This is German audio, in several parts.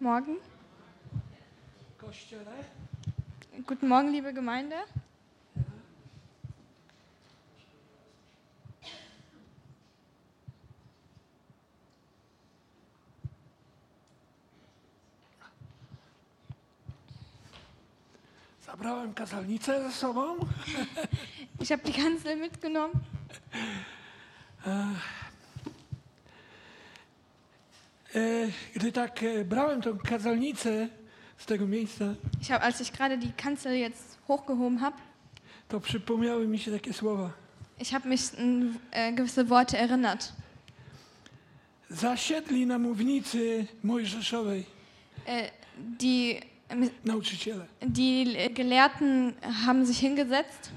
Morgen. Kościele. Guten Morgen, liebe Gemeinde. Zabrałem kazalnicę ze sobą. Ich habe die Kanzel mitgenommen. E, Gdy tak e, brałem tą kazalnicę z tego miejsca, Ich habe, als ich gerade die Kanzel jetzt hochgehoben habe, to przypomniały mi się takie słowa. ich habe mich an äh, gewisse Worte erinnert. Zasiedli na mównicy mojżeszowej Äh, die, nauczyciele. die Gelehrten haben sich hingesetzt.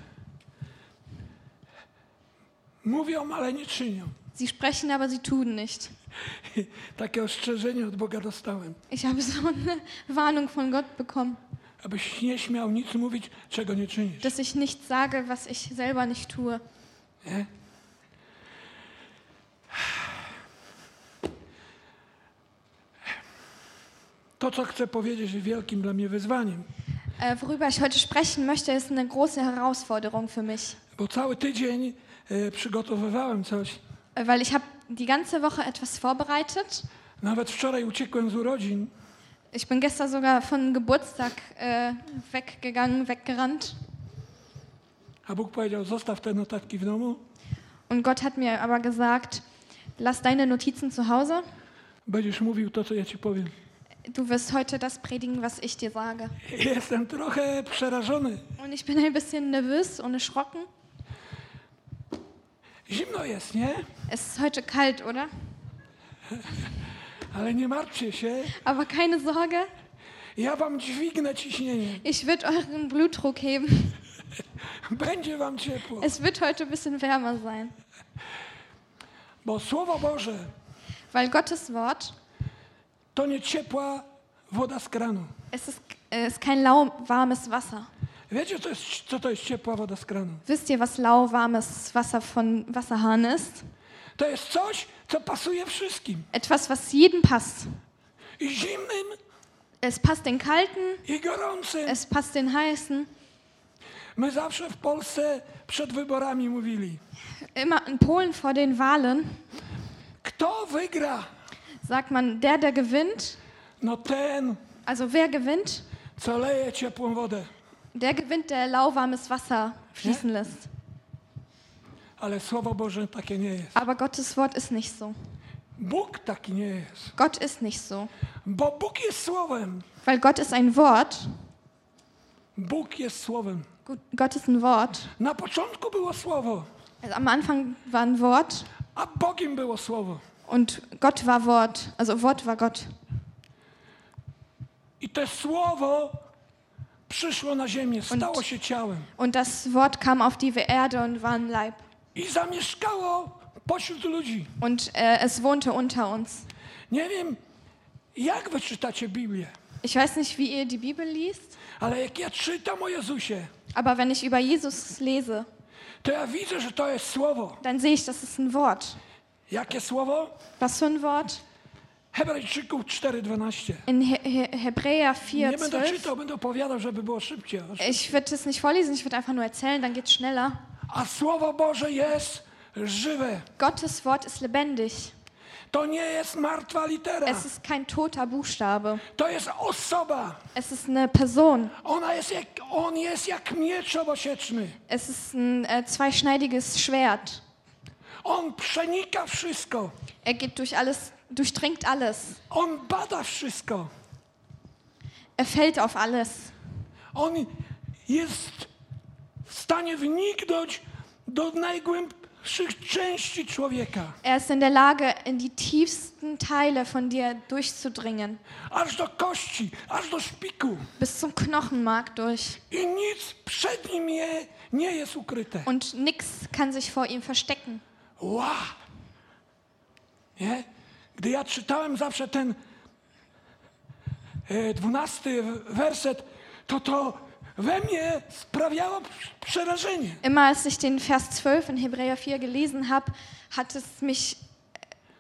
Mówią, ale nie czynią. Sie sprechen, aber sie tun nicht. Takie ostrzeżenie od Boga dostałem. Ich habe so eine Warnung von Gott bekommen, Abyś nie śmiał nic mówić, czego nie czynisz. dass ich nichts sage, was ich selber nicht tue. Nie? To, co chcę powiedzieć, jest wielkim dla mnie wyzwaniem, Äh, worüber ich heute sprechen möchte, ist eine große Herausforderung für mich, bo cały tydzień e, przygotowywałem coś. Äh, weil ich habe die ganze Woche etwas vorbereitet. Nawet wczoraj uciekłem z urodzin, Ich bin gestern sogar von Geburtstag äh, weggegangen, weggerannt. a Bóg powiedział: Zostaw te notatki w domu, Und Gott hat mir aber gesagt, lass deine Notizen zu Hause. będziesz mówił to, co ja ci powiem. Du wirst heute das predigen, was ich dir sage. Jestem trochę przerażony. Und ich bin ein bisschen nervös und erschrocken. Zimno jest, nie? Es ist heute kalt, oder? Ale nie martwcie się, Aber keine Sorge, ja wam dźwignę ciśnienie. ich werde euren Blutdruck heben. Będzie wam ciepło. Es wird heute ein bisschen wärmer sein. Bo Słowo Boże Weil Gottes Wort, to nie ciepła woda z kranu. es ist, äh, ist kein lauwarmes Wasser. Wiecie, co, jest, co to jest ciepła woda z kranu? Wisst ihr, was lauwarmes Wasser von Wasserhahn ist? To jest coś, co pasuje wszystkim. Etwas, was jedem passt. I zimnym, Es passt den Kalten, i gorącym. es passt den Heißen. My zawsze w Polsce przed wyborami mówili, Immer in Polen vor den Wahlen kto wygra, sagt man, der, der gewinnt, no ten, also wer gewinnt, co leje ciepłą wodę. Der gewinnt, der lauwarmes Wasser fließen lässt. Ale Słowo Boże takie nie jest. Aber Gottes Wort ist nicht so. Bóg taki nie jest. Gott ist nicht so. Bo Bóg jest Słowem. Weil Gott ist ein Wort. Bóg jest Słowem. Gott ist ein Wort. Na początku było Słowo, Also am Anfang war ein Wort a Bogiem było Słowo. und Gott war Wort. Also Wort war Gott. I to Słowo przyszło na ziemię, stało się ciałem Und das Wort kam auf die Erde und war ein Leib. i zamieszkało pośród ludzi. Und äh, es wohnte unter uns. Nie wiem, jak wy czytacie Biblię, Ich weiß nicht, wie ihr die Bibel liest, ale jak ja czytam o Jezusie, aber wenn ich über Jesus lese, to ja widzę, że to jest Słowo. dann sehe ich, das ist ein Wort. Jakie Słowo? Was für ein Wort? Hebrajczyków 4,12. In He He Hebräer 4, Nie będę 12. czytał, będę opowiadał, żeby było szybciej. Ich werde es nicht vorlesen, ich werde einfach nur erzählen, dann geht es schneller. A Słowo Boże jest żywe. Gottes Wort ist lebendig. To nie jest martwa litera. Es ist kein toter Buchstabe. To jest osoba. Es ist eine Person. Ona jest jak, on jest jak miecz obosieczny. Es ist ein äh, zweischneidiges Schwert. On przenika wszystko. Er geht durch alles, durchdringt alles. On bada wszystko. Er fällt auf alles. On jest w stanie wniknąć do najgłębszych części człowieka. Er ist in der Lage, in die tiefsten Teile von dir durchzudringen. Aż do kości, aż do szpiku. Bis zum Knochenmark durch. I nic przed nim nie, nie jest ukryte. Und nichts kann sich vor ihm verstecken. Ła! Nie? Gdy ja czytałem zawsze ten e, dwunasty werset, to to we mnie sprawiało przerażenie. Immer als ich den Vers 12 in Hebräer 4 gelesen habe, hat es mich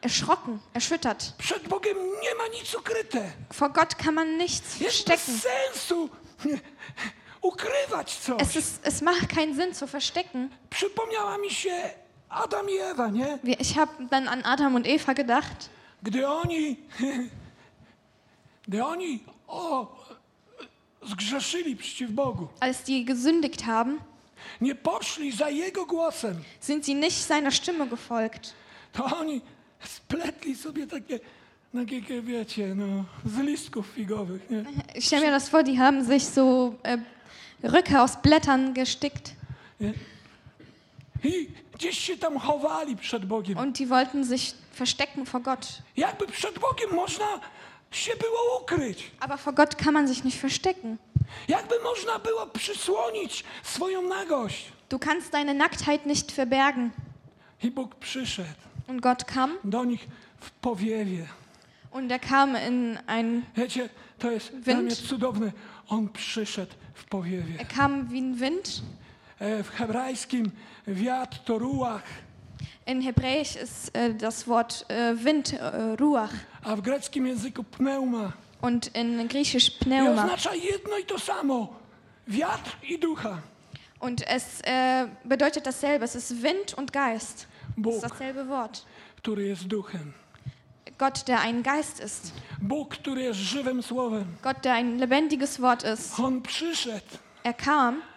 erschrocken, erschüttert. Przed Bogiem nie ma nic ukryte. Vor Gott kann man nichts verstecken. sensu ukrywać coś. Es, ist, es macht keinen Sinn zu verstecken. Przypomniała mi się Adam i Ewa, nie? Ich habe dann an Adam und Eva gedacht. Gdy oni, gdy oni o, zgrzeszyli przeciw Bogu, Als die gesündigt haben, nie poszli za Jego głosem, sind sie nicht seiner Stimme gefolgt. to oni spletli sobie takie, takie wiecie, no, z listków figowych, nie? Ich stelle mir das vor, die haben sich so äh, Röcke aus Blättern gestickt nie? I gdzieś się tam chowali przed Bogiem. Und die wollten sich verstecken vor Gott. Jakby przed Bogiem można się było ukryć. Aber vor Gott kann man sich nicht verstecken. Jakby można było przysłonić swoją nagość. Du kannst deine Nacktheit nicht verbergen. I Bóg przyszedł Und Gott kam do nich w powiewie. und er kam in ein, Wiecie, to jest Wind. cudowne. On przyszedł w powiewie. er kam wie ein Wind. W hebrajskim wiatr to ruach, In Hebräisch ist äh, das Wort äh, Wind, äh, Ruach. a w greckim języku pneuma. Und in Griechisch I Pneuma. oznacza jedno i to samo. Wiatr i ducha. Und es äh, bedeutet dasselbe. Es ist Wind und Geist. Es Bóg, ist dasselbe Wort. który jest duchem. Gott, der ein Geist ist. Bóg, który jest żywym słowem. Gott, der ein lebendiges Wort ist. On przyszedł Er kam i mówił do nich.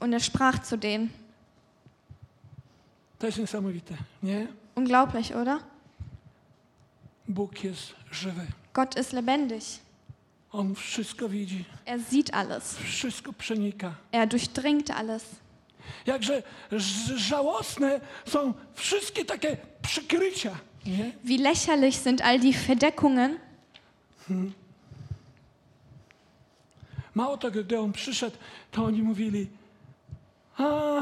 Und er sprach zu denen. Unglaublich, oder? Gott ist lebendig. Er sieht alles. Er durchdringt alles. Jakże żałosne są wszystkie takie przykrycia? Wie lächerlich sind all die Verdeckungen. Mało tego, gdy on przyszedł, to oni mówili, a,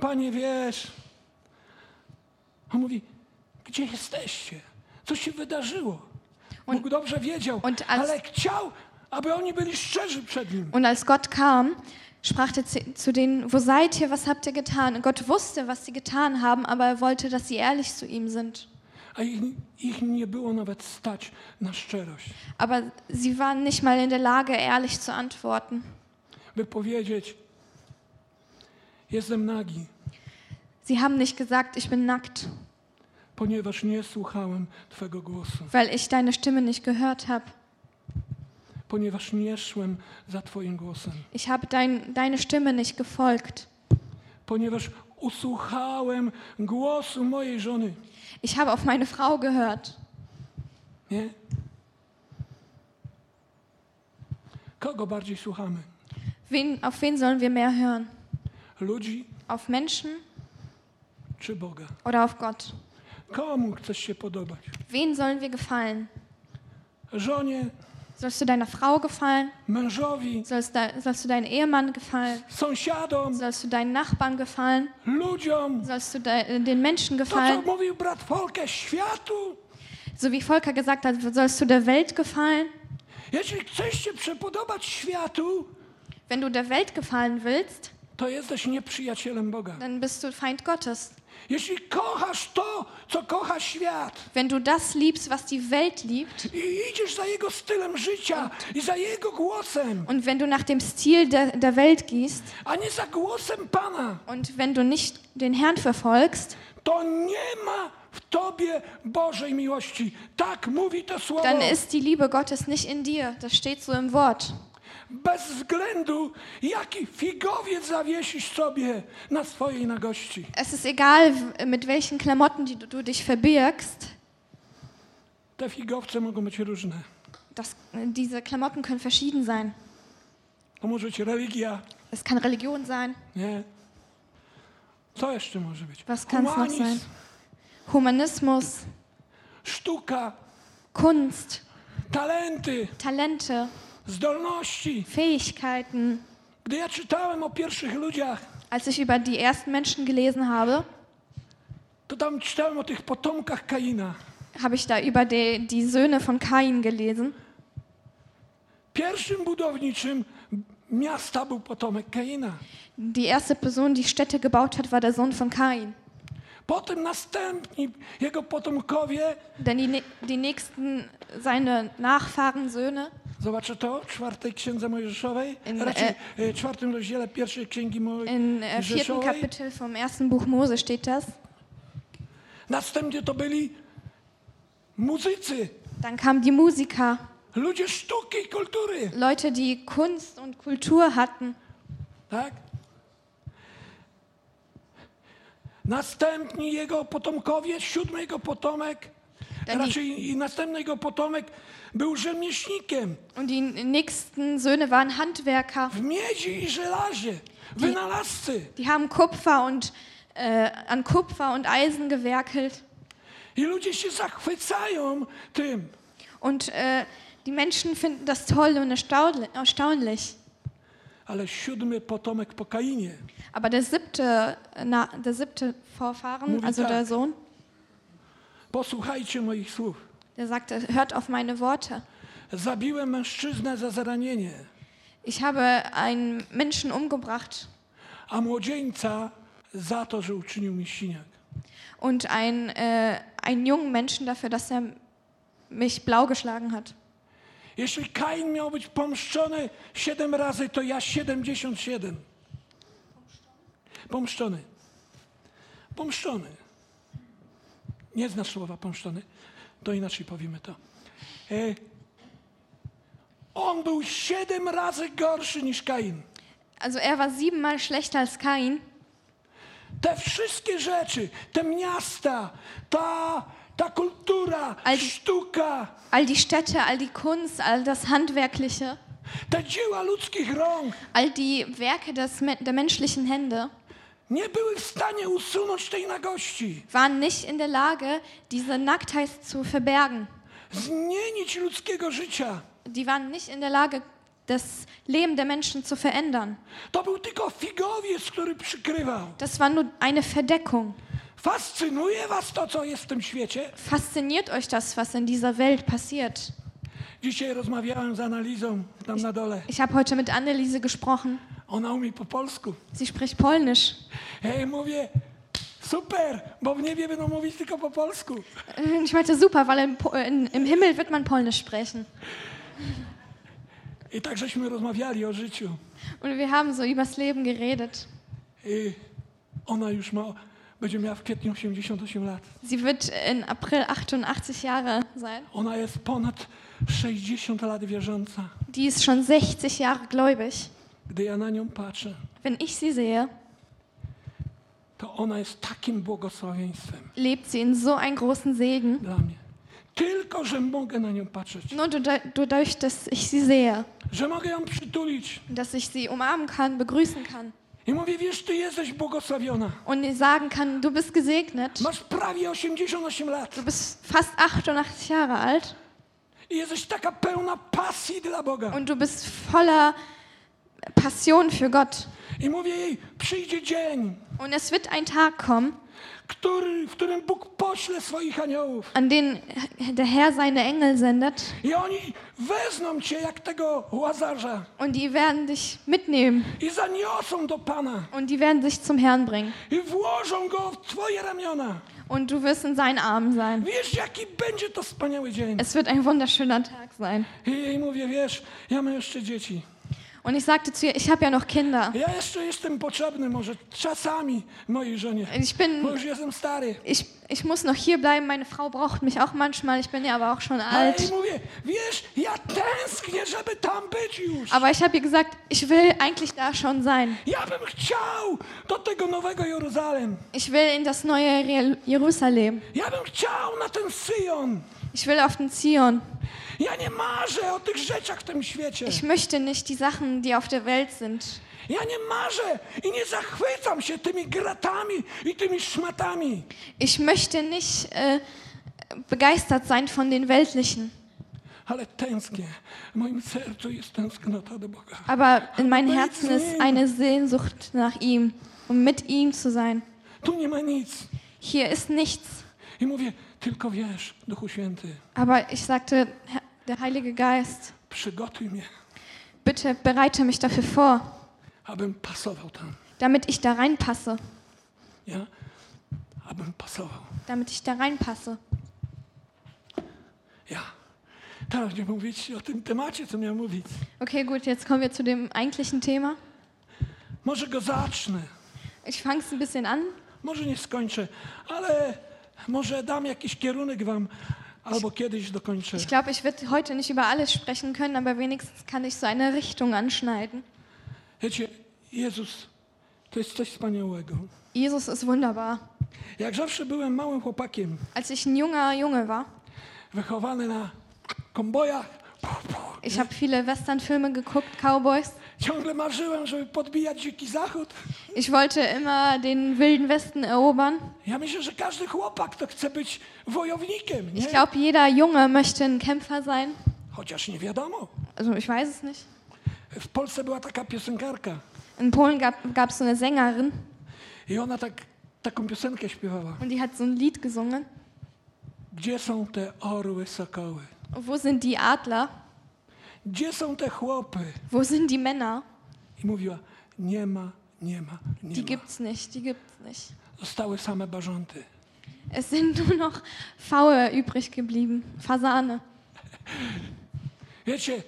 panie wiesz. On mówi, gdzie jesteście? Co się wydarzyło? Und- Bóg dobrze wiedział, als- ale chciał, aby oni byli szczerzy przed Nim. Und als Gott kam, sprach er zu- zu denen, wo seid ihr, was habt ihr getan? Und Gott wusste, was sie getan haben, aber er wollte, dass sie ehrlich zu ihm sind. A ich, ich nie było nawet stać na szczerość, Aber sie waren nicht mal in der Lage, ehrlich zu antworten. by powiedzieć, jestem nagi, Sie haben nicht gesagt, ich bin nackt, ponieważ nie słuchałem Twego głosu, weil ich deine Stimme nicht gehört habe. ponieważ nie szłem za Twoim głosem, Ich habe dein, deine Stimme nicht gefolgt. ponieważ usłuchałem głosu mojej żony. Ich habe auf meine Frau gehört. Nie? Kogo bardziej słuchamy? Wen, auf wen sollen wir mehr hören? Ludzi Auf Menschen czy Boga? oder auf Gott? Komu chcesz się podobać? Wen sollen wir gefallen? Żonie, Sollst du deiner Frau gefallen? mężowi, Sollst, de, sollst du deinem Ehemann gefallen? sąsiadom, Sollst du deinen Nachbarn gefallen? ludziom? Sollst du de, den Menschen To, co gefallen? mówił brat Folke, światu? So wie Volker gesagt hat, sollst du der Welt gefallen? Jeśli chcesz się przepodobać światu, Wenn du der Welt gefallen willst, to jesteś nieprzyjacielem Boga. dann bist du Feind Gottes. Jeśli kochasz to, co kocha świat Wenn du das liebst, was die Welt liebt, i idziesz za jego stylem życia i za jego głosem, und wenn du nach dem Stil der, der Welt gehst, a nie za głosem Pana, und wenn du nicht den Herrn verfolgst, to nie ma w tobie Bożej miłości. Tak mówi to słowo. dann ist die Liebe Gottes nicht in dir. Das steht so im Wort. Bez względu, jaki figowiec zawiesisz sobie na swojej nagości. Es ist egal, mit welchen Klamotten die, du dich verbirgst. Te figowce mogą być różne. Das, diese Klamotten können verschieden sein. To może być religia, Es kann Religion sein. nie? Co jeszcze może być? Was kann's noch Humanizm, sein? Humanismus, sztuka, Kunst, talenty, Talente, zdolności. Fähigkeiten. Gdy ja czytałem o pierwszych ludziach, Als ich über die ersten Menschen gelesen habe, to tam czytałem o tych potomkach Kaina. habe ich da über die, die Söhne von Kain gelesen. Pierwszym budowniczym miasta był potomek Kaina. Die erste Person, die Städte gebaut hat, war der Sohn von Kain. Potem następni jego potomkowie, Denn die, die nächsten, seine Nachfahren, Söhne, zobaczę to w czwartej księdze Mojżeszowej, In, raczej e, czwartym rozdziale pierwszej księgi in äh, vierten Mojżeszowej. Kapitel vom ersten Buch Mose steht das. Następnie to byli muzycy, Dann kamen die Musiker, ludzie sztuki i kultury, Leute, die Kunst und Kultur hatten. tak? Następni jego potomkowie, siódmy jego potomek, Ten- raczej i następny jego potomek był rzemieślnikiem Und die nächsten Söhne waren Handwerker. w miedzi i żelazie, wynalazcy. Die haben Kupfer und äh, an Kupfer und Eisen gewerkelt. I ludzie się zachwycają tym. Und äh, die Menschen finden das toll und erstaunli- erstaunlich. Ale siódmy potomek po Kainie Aber der siebte, na, der siebte Vorfahren, Mówi also tak. der Sohn, Posłuchajcie moich słów. Der sagte, hört auf meine Worte. Zabiłem mężczyznę za zaranienie, Ich habe einen Menschen umgebracht a młodzieńca za to, że uczynił mi siniak. und ein, äh, einen jungen Menschen dafür, dass er mich blau geschlagen hat. Jeśli Kain miał być pomszczony siedem razy, to ja 77. Pomszczony. Pomszczony. Nie znasz słowa pomszczony? To inaczej powiemy to. E, on był siedem razy gorszy niż Kain. Also er war siebenmal schlechter als Kain. Te wszystkie rzeczy, te miasta, ta, ta kultura, Ale- sztuka, All die Städte, all die Kunst, all das Handwerkliche, te dzieła ludzkich rąk all die Werke des, der menschlichen Hände nie były w stanie usunąć tej nagości, waren nicht in der Lage, diese Nacktheit zu verbergen. zmienić ludzkiego życia. Die waren nicht in der Lage, das Leben der Menschen zu verändern. To był tylko figowiec, który przykrywał. Das war nur eine Verdeckung. Fascynuje was to, co jest w tym świecie? Fasziniert euch das, was in dieser Welt passiert? Dzisiaj rozmawiałem z analizą tam na dole. Ich habe heute mit Anneliese gesprochen. Ona umie po polsku. Sie spricht Polnisch. Jej mówię, super, bo w niebie będą mówić tylko po polsku. Äh, Ich meinte, super, weil im, in, im Himmel wird man Polnisch sprechen. I tak żeśmy rozmawiali o życiu. Und wir haben so übers Leben geredet. I ona już ma, będzie miała w kwietniu 88 lat. Sie wird in April 88 Jahre sein. Ona jest ponad 60 lat wierząca. Die ist schon 60 Jahre gläubig. Gdy ja na nią patrzę, Wenn ich sie sehe, to ona jest takim błogosławieństwem lebt sie in so einen großen Segen. dla mnie. Tylko, że mogę na nią patrzeć, Nur dadurch- dadurch, dass ich sie sehe, że mogę ją przytulić. dass ich sie umarmen kann, begrüßen kann I mówię, wiesz, ty jesteś błogosławiona. und ihr sagen kann, du bist gesegnet. Masz prawie 88 lat Du bist fast 88 Jahre alt i jesteś taka pełna pasji dla Boga. und du bist voller Passion für Gott. I mówię jej, przyjdzie dzień, Und es wird ein Tag kommen, który, w którym Bóg pośle swoich aniołów. an den der Herr seine Engel sendet I oni wezmą cię jak tego łazarza und die werden dich mitnehmen i zaniosą do Pana und die werden dich zum Herrn bringen. i włożą go w twoje ramiona. Und du wirst in seinen Armen sein. Wiesz, jaki będzie to wspaniały dzień. Es wird ein wunderschöner Tag sein. I jej mówię, wiesz, ja mam jeszcze dzieci. Und ich sagte zu ihr, ich habe ja noch Kinder. Ja jeszcze jestem potrzebny może czasami mojej żonie, Ich bin, bo już jestem stary. ich, ich muss noch hier bleiben. Meine Frau braucht mich auch manchmal. Ich bin ja aber auch schon Ale alt. mówię, wiesz, ja tęsknię, żeby tam być już. Aber ich habe ihr gesagt, ich will eigentlich da schon sein. Ja bym chciał do tego nowego Jeruzalem. Ich will in das neue Jerusalem. Ja bym chciał na ten Syjon. Ich will auf den Zion. Ja nie marzę o tych rzeczach w tym świecie. Ich möchte nicht die Sachen, die auf der Welt sind. Ja nie marzę i nie zachwycam się tymi gratami i tymi szmatami. Ich möchte nicht äh, begeistert sein von den Weltlichen. Ale tęsknię. W moim sercu jest tęsknota do Boga. Aber in meinem Herzen ist eine Sehnsucht nach ihm, um mit ihm zu sein. Tu nie ma nic. Hier ist nichts. I mówię, tylko wiesz, Duchu Święty, Aber ich sagte, der Heilige Geist, przygotuj mnie, bitte bereite mich dafür vor, abym pasował tam. damit ich da reinpasse. Ja? abym pasował. damit ich da reinpasse. Ja. Teraz nie mówić o tym temacie, co miałem mówić. Okay, gut, jetzt kommen wir zu dem eigentlichen Thema. Może go zacznę, Ich fange es ein bisschen an. może nie skończę, ale może dam jakiś kierunek wam, albo kiedyś dokończę. Ich glaube, ich werde heute nicht über alles sprechen können, aber wenigstens kann ich so eine Richtung anschneiden. Wiecie, Jezus to jest coś wspaniałego. Jesus ist wunderbar. Jak zawsze byłem małym chłopakiem, Als ich ein junger Junge war, wychowany na kombojach, ich habe viele Westernfilme geguckt, Cowboys. ciągle marzyłem, żeby podbijać dziki zachód. Ich wollte immer den wilden Westen erobern. Ja myślę, że każdy chłopak to chce być wojownikiem, nie? Ich glaube, jeder Junge möchte ein Kämpfer sein. Chociaż nie wiadomo. Also ich weiß es nicht. W Polsce była taka piosenkarka In Polen gab es so eine Sängerin i ona tak, taką piosenkę śpiewała. und die hat so ein Lied gesungen. Gdzie są te orły, sokoły? Wo sind die Adler? Gdzie są te chłopy? Wo sind die Männer? I mówiła, nie ma, nie ma, nie Die ma. gibt's nicht, die gibt's nicht. Zostały same bażanty. Es sind nur noch Faue übrig geblieben, Fasane. Wiecie,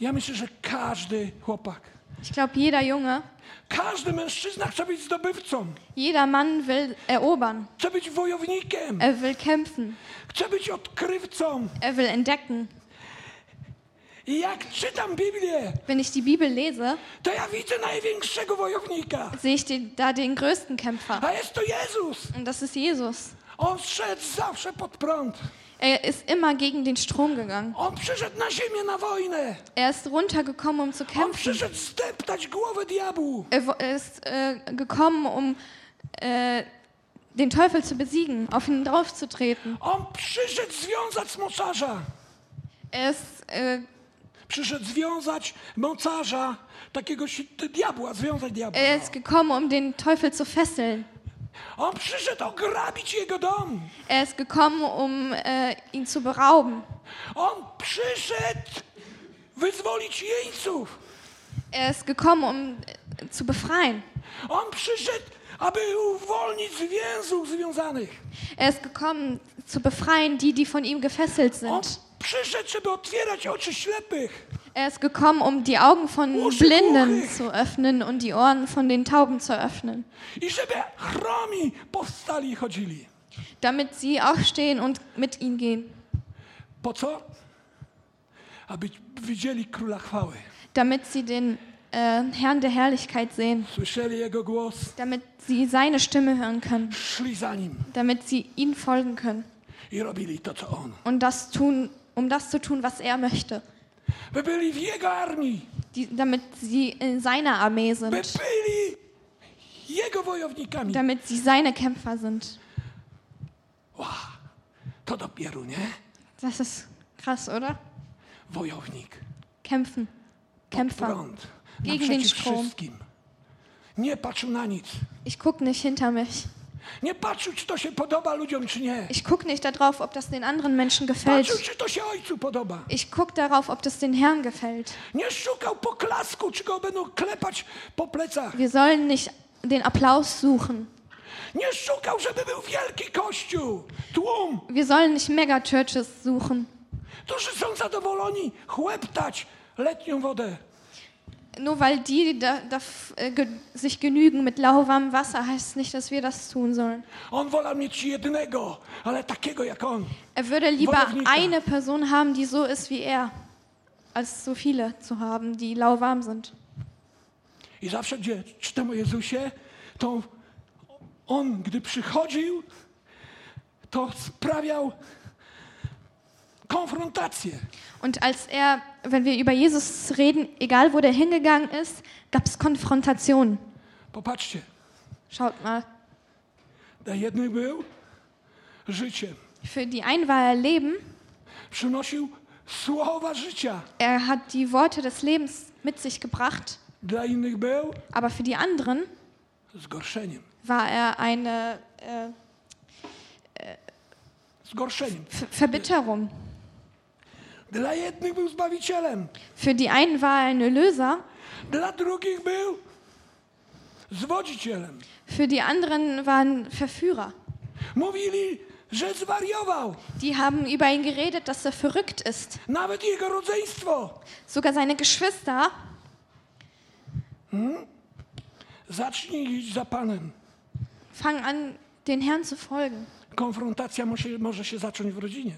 ja myślę, że każdy chłopak, Ich glaube, jeder Junge, każdy mężczyzna chce być zdobywcą, jeder Mann will erobern. chce być wojownikiem, Er will kämpfen. chce być odkrywcą. Er will entdecken. Jak czytam Biblię, Wenn ich die Bibel lese, to ja widzę największego wojownika. sehe ich den, da den größten Kämpfer. A jest to Jezus. Und das ist Jesus. On szedł zawsze pod prąd. Er ist immer gegen den Strom gegangen. On przyszedł na ziemię na wojnę. Er ist runtergekommen, um zu On kämpfen. przyszedł zdeptać głowę diabłu. Er ist äh, gekommen, um äh, den Teufel zu besiegen, auf ihn draufzutreten. On przyszedł związać mocarza. Er ist äh, Przyszedł związać mocarza, takiego diabła, związać diabła. Er ist gekommen, um den Teufel zu fesseln. On przyszedł ograbić jego dom. Er ist gekommen, um äh, ihn zu berauben. On przyszedł wyzwolić jeńców. Er ist gekommen, um äh, zu befreien. On przyszedł, aby uwolnić z więzów związanych. Er ist gekommen, zu befreien die, die von ihm gefesselt On sind. przyszedł, żeby otwierać oczy ślepych. Er ist gekommen, um die Augen von Ohren Blinden zu öffnen und die Ohren von den Tauben zu öffnen, damit sie aufstehen und mit ihm gehen, Po co? Aby widzieli króla chwały. damit sie den äh, Herrn der Herrlichkeit sehen, damit sie seine Stimme hören können, damit sie ihm folgen können. Und das tun, um das zu tun, was er möchte. Die, damit sie in seiner Armee sind, damit sie seine Kämpfer sind. Wow, to dopiero, nie? Das ist krass, oder? Wojownik. Kämpfen. Kämpfer. prąd. Gegen den Strom. wszystkim. Nie patrzył na nic. Ich gucke nicht hinter mich. Nie patrzył, czy to się podoba ludziom, czy nie. Ich gucke nicht darauf, ob das den anderen Menschen gefällt. Patrzył, czy to się ojcu podoba. Ich gucke darauf, ob das den Herrn gefällt. Nie szukał poklasku, czy go będą klepać po plecach. Wir sollen nicht den Applaus suchen. Nie szukał, żeby był wielki kościół, tłum, Wir sollen nicht Megachurches suchen. którzy są zadowoleni chłeptać letnią wodę. Nur weil die da, da, äh, ge, sich genügen mit lauwarmem Wasser, heißt es nicht, dass wir das tun sollen. Jednego. Er würde lieber Wojownika. eine Person haben, die so ist wie er, als so viele zu haben, die lauwarm sind. I zawsze, gdzie czytam o Jezusie, to on, gdy przychodził, to sprawiał konfrontację. Und als er, wenn wir über Jesus reden, egal wo der hingegangen ist, gab es Konfrontationen. Popatrzcie, Schaut mal. dla jednych był życiem. Für die einen war er Leben, Przynosił słowa życia. er hat die Worte des Lebens mit sich gebracht, Dla innych był aber für die anderen zgorszeniem. war er eine äh, Zgorszeniem. Ver- Verbitterung. Dla jednych był zbawicielem. Für die einen war er ein Erlöser, Dla drugich był zwodzicielem. für die anderen war er ein Verführer. Mówili, że zwariował. Die haben über ihn geredet, dass er verrückt ist. Nawet jego rodzeństwo. Sogar seine Geschwister. Zacznij iść za Panem. fangen an, den Herrn zu folgen. Konfrontacja może, może się zacząć w rodzinie.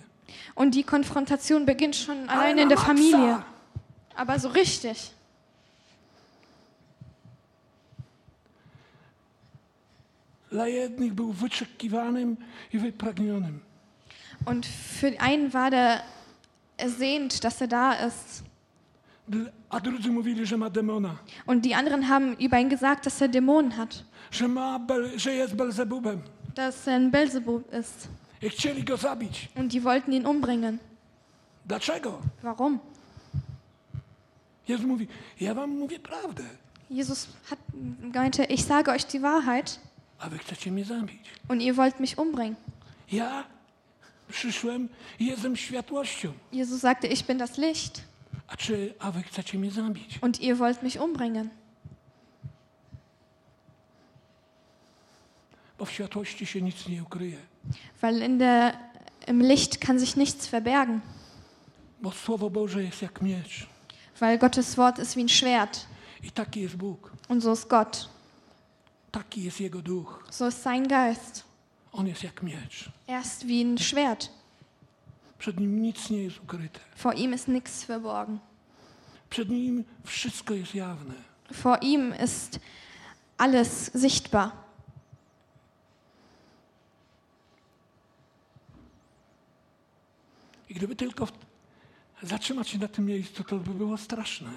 Und die Konfrontation beginnt schon na in der. Familie. Aber so richtig. Dla jednych był wyczekiwanym i wypragnionym. Und für einen war der ersehnt, dass er da ist. Dl- A drudzy mówili, że ma demona. Und die anderen haben über ihn gesagt, dass er Dämonen hat. Że, ma bel, że jest Belzebubem. Dass er ein Belzebub ist. I chcieli go zabić. Und die wollten ihn umbringen. Dlaczego? Warum? Jezus mówi, ja wam mówię prawdę, Jesus hat, meinte, ich sage euch die Wahrheit a wy chcecie mnie zabić. und ihr wollt mich umbringen. Ja przyszłem i jestem światłością. Jesus sagte, ich bin das Licht A czy, a wy chcecie mnie zabić? und ihr wollt mich umbringen. Bo w światłości się nic nie ukryje. Weil in der, im Licht kann sich nichts verbergen. Bo Słowo Boże jest jak miecz. Weil Gottes Wort ist wie ein Schwert. I taki jest Bóg. Und so ist Gott. Taki jest Jego duch. So ist sein Geist. On jest jak miecz. Er ist wie ein Schwert. Przed Nim nic nie jest ukryte. Vor ihm ist nichts verborgen. Przed Nim wszystko jest jawne. Vor ihm ist alles sichtbar. I gdyby tylko zatrzymać się na tym miejscu, to by było straszne.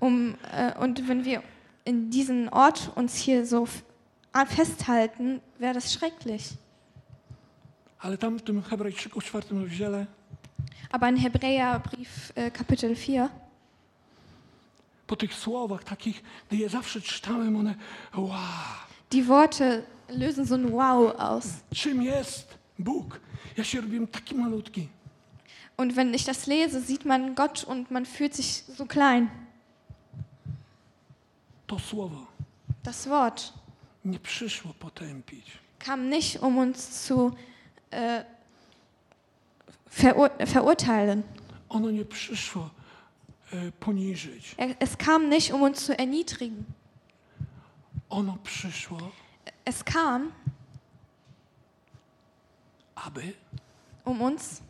Um, äh, und wenn wir in diesen Ort uns hier so festhalten, wäre das schrecklich. Ale tam w tym Hebrajczyku czwartym rozdziale Aber in Hebräerbrief äh, Kapitel 4, po tych słowach takich, gdy je zawsze czytałem, one wow, die Worte lösen so ein Wow aus. czym jest Bóg? Ja się robiłem taki malutki. Und wenn ich das lese, sieht man Gott und man fühlt sich so klein. To słowo Das Wort nie przyszło potępić, kam nicht, um uns zu äh, verur verurteilen. ono nie przyszło e, poniżyć. Er, es kam nicht, um uns zu erniedrigen. Ono przyszło, Es kam, aby um uns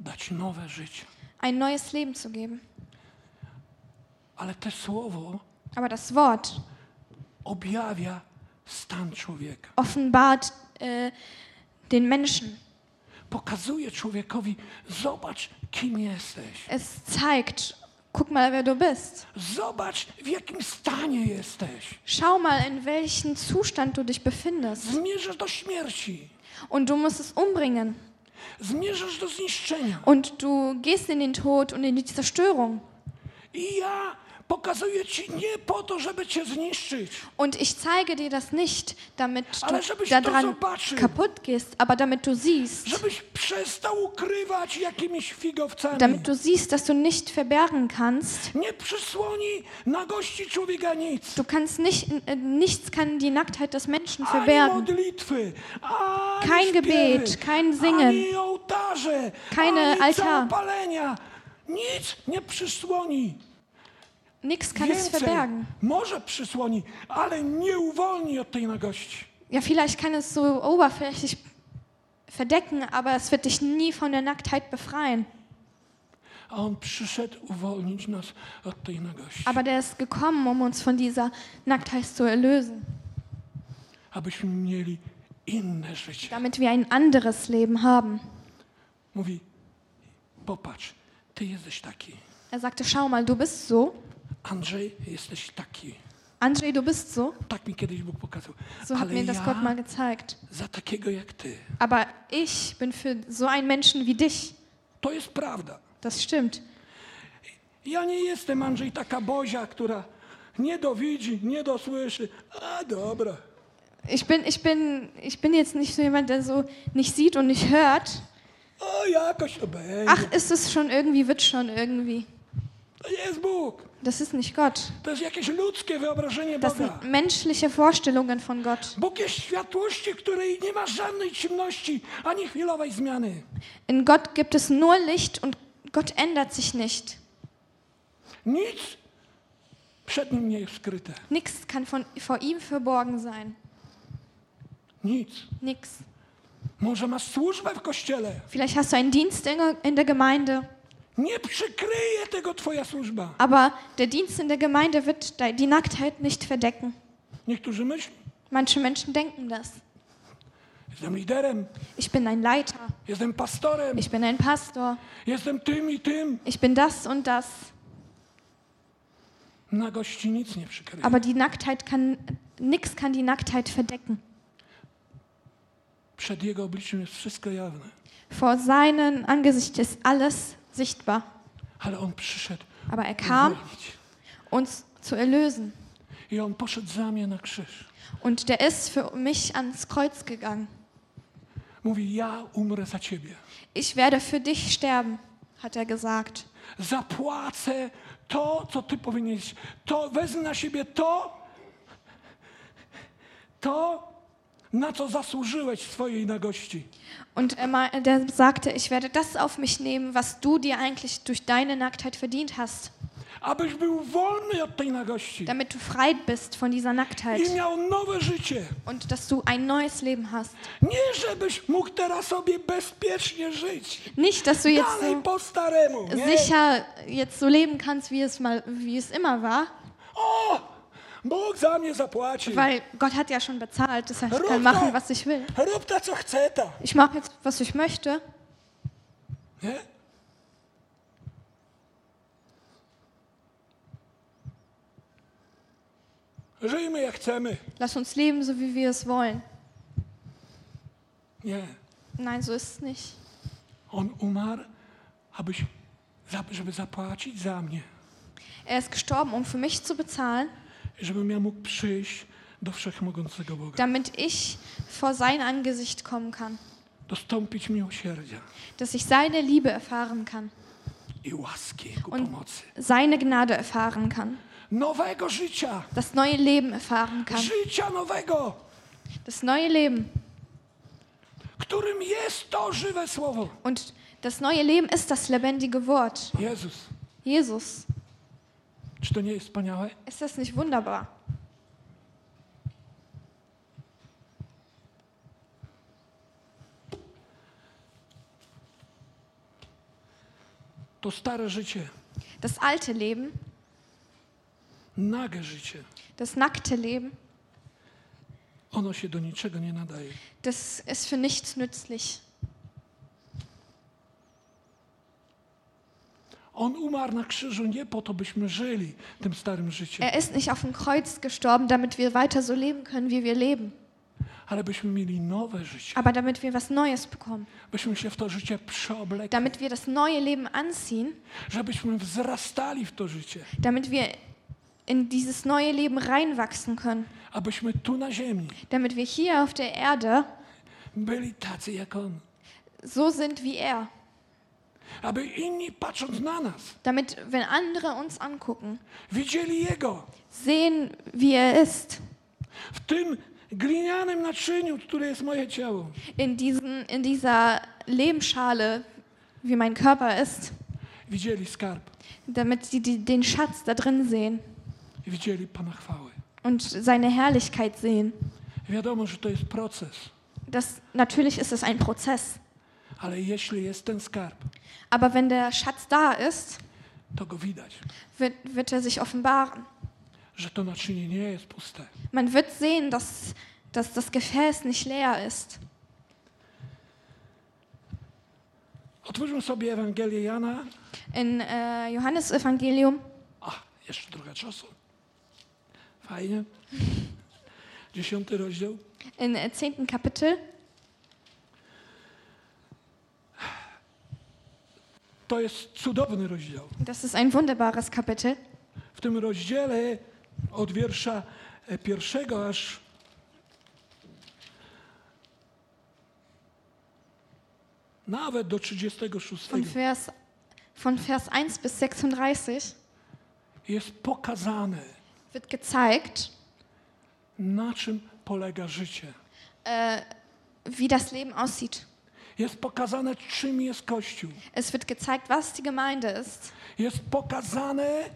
dać nowe życie. ein neues Leben zu geben. Ale to słowo Aber das Wort objawia stan człowieka. offenbart äh, den Menschen. Pokazuje człowiekowi, zobacz, kim jesteś. Es zeigt, guck mal, wer du bist. Zobacz, w jakim stanie jesteś. Schau mal, in welchem Zustand du dich befindest. Zmierzasz do śmierci. Und du musst es umbringen. Zmierzasz do zniszczenia. Und du gehst in den Tod und in die Zerstörung. Ja pokazuję ci nie po to, żeby cię zniszczyć, Und ich zeige dir das nicht, damit du daran kaputt gehst, aber damit du siehst, żebyś przestał ukrywać jakimiś figowcami. damit du siehst, dass du nicht verbergen kannst. Nie przysłoni nagości człowieka nic. Du kannst nicht, äh, nichts kann die Nacktheit des Menschen verbergen. Kein Gebet, kein Singen, keine Altar. całopalenia. Nic nie przysłoni. Nichts kann es verbergen. może przysłoni, ale nie uwolni od tej nagości. Ja, vielleicht kann es so oberflächlich verdecken, aber es wird dich nie von der Nacktheit befreien. A On przyszedł uwolnić nas od tej nagości, Aber der ist gekommen, um uns von dieser Nacktheit zu erlösen, abyśmy mieli inne życie. damit wir ein anderes Leben haben. Mówi, popatrz, ty jesteś taki. Er sagte, schau mal, du bist so. Andrzej, jesteś taki. Andrzej, du bist so. Tak mi kiedyś Bóg pokazał. So hat Ale mir das ja Gott mal gezeigt. za takiego jak ty. Aber ich bin für so einen Menschen wie dich. To jest prawda. Das stimmt. Ja nie jestem, Andrzej, taka bozia, która nie dowidzi, nie dosłyszy. A dobra. Ich bin, ich, bin, ich bin jetzt nicht so jemand, der so nicht sieht und nicht hört. O, jakoś to będzie. Ach, ist es schon irgendwie, wird schon irgendwie. To nie jest Bóg. Das ist nicht Gott. Das sind menschliche Vorstellungen von Gott. In Gott gibt es nur Licht und Gott ändert sich nicht. Nichts kann von, vor ihm verborgen sein. Nic. Nix. Może masz służbę w kościele. Vielleicht hast du einen Dienst in der Gemeinde, Nie przykryje tego twoja służba. aber der Dienst in der Gemeinde wird die Nacktheit nicht verdecken. Niektórzy myślą, Manche Menschen denken das. jestem liderem, Ich bin ein Leiter, jestem pastorem, ich bin ein Pastor, jestem tym i tym. ich bin das und das. Nagości nic nie przykryje. Aber die Nacktheit kann, nix kann die Nacktheit verdecken. Przed jego obliczem jest wszystko jawne. Vor seinem Angesicht ist alles sichtbar. Aber er kam, uns zu erlösen. Und der ist für mich ans Kreuz gegangen. Mówi, ja umrę za ciebie. Ich werde für dich sterben, hat er gesagt. Zapłacę to, co ty powinieneś. To wezmę na siebie to, to, na co zasłużyłeś w swojej nagości. Und er, mei- der sagte, ich werde das auf mich nehmen, was du dir eigentlich durch deine Nacktheit verdient hast, Abyś był wolny od tej nagości. damit du frei bist von dieser Nacktheit I miał nowe życie. und dass du ein neues Leben hast. Nie, żebyś mógł teraz sobie bezpiecznie żyć. Nicht, dass du jetzt Dalej so staremu. Sicher jetzt so leben kannst, wie es mal, wie es immer war, O! Weil Gott hat ja schon bezahlt, das heißt, ich kann machen, was ich will. Ich mache jetzt, was ich möchte. Żyjmy jak chcemy. Lass uns leben, so wie wir es wollen. Nie. Nein, so ist es nicht. On umarł, abyś, żeby zapłacić za mnie. Er ist gestorben, um für mich zu bezahlen, Damit ich vor sein Angesicht kommen kann, dass ich seine Liebe erfahren kann Und- seine Gnade erfahren kann, das neue Leben erfahren kann. Das neue Leben. Und das neue Leben ist das lebendige Wort. Jezus. Jesus. Czy to nie jest wspaniałe? Ist das nicht wunderbar? To stare życie, Das alte Leben, nage życie, das nackte Leben, ono się do niczego nie nadaje. das ist für nichts nützlich. Er ist nicht auf dem Kreuz gestorben, damit wir weiter so leben können, wie wir leben, aber damit wir was Neues bekommen. Damit wir das neue Leben anziehen, damit wir in dieses neue Leben reinwachsen können, damit wir hier auf der Erde so sind wie er. Aby inni patrząc na nas, Damit, wenn andere uns angucken, widzieli Jego sehen, wie er ist. w tym glinianym naczyniu, które jest moje ciało. In, diesen, in dieser Lebensschale, wie mein Körper ist. Widzieli skarb, Damit sie die, den Schatz da drin sehen widzieli Pana chwały. und seine Herrlichkeit sehen. Wiadomo, że to jest proces, Das, natürlich ist es ein Prozess. Ale jeśli jest ten skarb, Aber wenn der Schatz da ist, to go widać, wird, wird er sich offenbaren. że to naczynie nie jest puste. Man wird sehen, dass, dass das Gefäß nicht leer ist. Otwórzmy sobie Ewangelię Jana. In äh, Johannes Evangelium, A, jeszcze trochę czasu. Fajnie. Dziesiąty rozdział. im äh, zehnten Kapitel, To jest cudowny rozdział. das ist ein wunderbares Kapitel. W tym rozdziale od wiersza e, pierwszego aż nawet do 36. Von Vers, von Vers 1 bis 36 jest pokazane, wird gezeigt, na czym polega życie. äh, wie das Leben aussieht. Jest pokazane, czym jest Kościół. Es wird gezeigt, was die Gemeinde ist. Jest pokazane,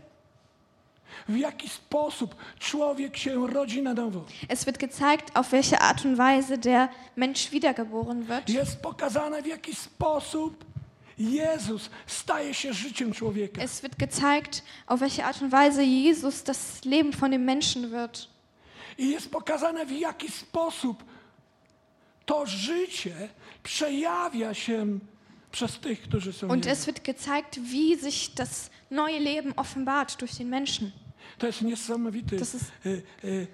w jaki sposób człowiek się rodzi na nowo. Es wird gezeigt, auf welche Art und Weise der Mensch wiedergeboren wird. Jest pokazane, w jaki sposób Jezus staje się życiem człowieka. Es wird gezeigt, auf welche Art und Weise Jesus das Leben von dem Menschen wird. I jest pokazane, w jaki sposób to życie przejawia się przez tych, którzy są Und es wird gezeigt, wie sich das neue Leben offenbart durch den Menschen. To jest niesamowity To jest- y, y,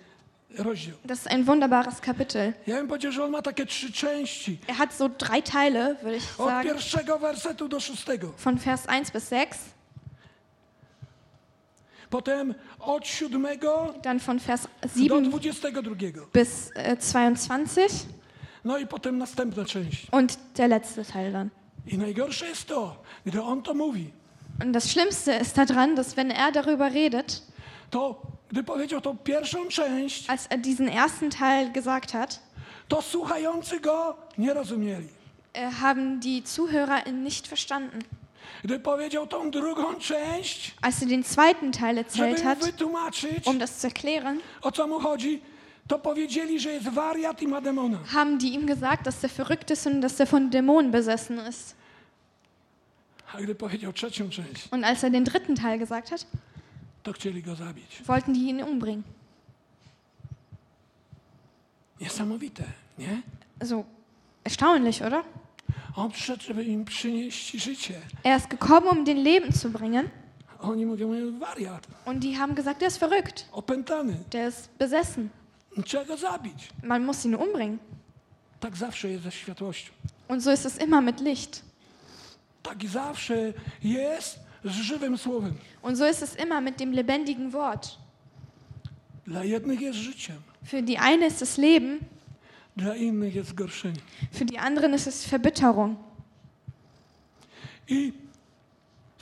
rozdział. Das ist ein wunderbares Kapitel. Ja bym powiedział, że on ma takie trzy części. Er hat so drei Teile, würde ich Od sagen, pierwszego wersetu do szóstego. von Vers 1 bis 6, Potem od siódmego dann von Vers do 7 dwudziestego drugiego. bis äh, 22 No i potem następna część. und der letzte Teil dann. I najgorsze jest to, gdy on to mówi, Und das Schlimmste ist daran, dass wenn er darüber redet, to gdy powiedział tą pierwszą część, als er diesen ersten Teil gesagt hat, to słuchający go nie rozumieli. äh, haben die Zuhörer ihn nicht verstanden. Gdy powiedział tą drugą część, Als er den zweiten Teil erzählt hat, um das zu erklären, o co mu chodzi, to powiedzieli, że jest wariat i ma demona. haben die ihm gesagt, dass er verrückt ist und dass er von Dämonen besessen ist. A gdy powiedział trzecią część, Und als er den dritten Teil gesagt hat, to chcieli go zabić. wollten die ihn umbringen. Niesamowite, nie? Also erstaunlich, oder? On przyszedł, żeby im przynieść życie. Er ist gekommen, um den Leben zu bringen. Oni mówią, "E, wariat, Und die haben gesagt, der ist verrückt, opętany, der ist besessen. Trzeba go zabić. Man muss ihn umbringen. Tak zawsze jest ze światłością. Und so ist es immer mit Licht. Tak zawsze jest z żywym słowem. Und so ist es immer mit dem lebendigen Wort. Dla jednych jest życiem, Für die eine ist es Leben, dla innych jest zgorszenie. für die anderen ist es Verbitterung. I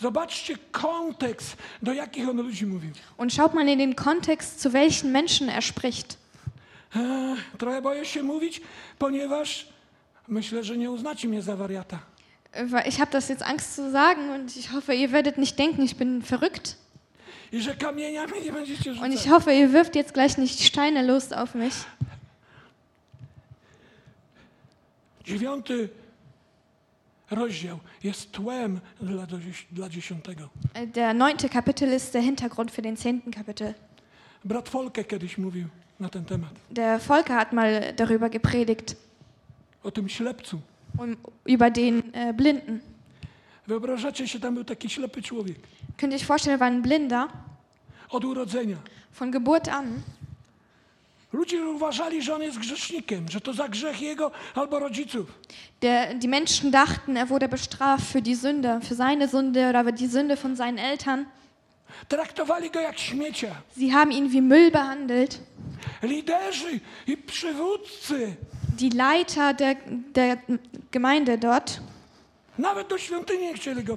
zobaczcie kontekst, do jakich on ludzi mówił. Und schaut mal in den Kontext, zu welchen Menschen er spricht. Trochę boję się mówić, ponieważ myślę, że nie uznacie mnie za wariata. Ich habe das jetzt Angst zu sagen und ich hoffe, ihr werdet nicht denken, ich bin verrückt. I że kamieniami nie będziecie Und ich rzucać. hoffe, ihr wirft jetzt gleich nicht Steine los auf mich. Dziewiąty rozdział jest tłem dla, dla dziesiątego. Äh, Der neunte Kapitel ist der Hintergrund für den zehnten Kapitel. Brat Folke kiedyś mówił na ten temat. Der Volker hat mal darüber gepredigt, O tym ślepcu. um, über den äh, Blinden. Wyobrażacie się, tam był taki ślepy człowiek. Könnt ihr euch vorstellen, war ein Blinder Od urodzenia. von Geburt an. Ludzie uważali, że on jest grzesznikiem, że to za grzech jego albo rodziców. Der, die Menschen dachten, er wurde bestraft für die Sünde, für seine Sünde oder für die Sünde von seinen Eltern. Traktowali go jak śmiecia. Sie haben ihn wie Müll behandelt. Liderzy i przywódcy Die Leiter der, der Gemeinde dort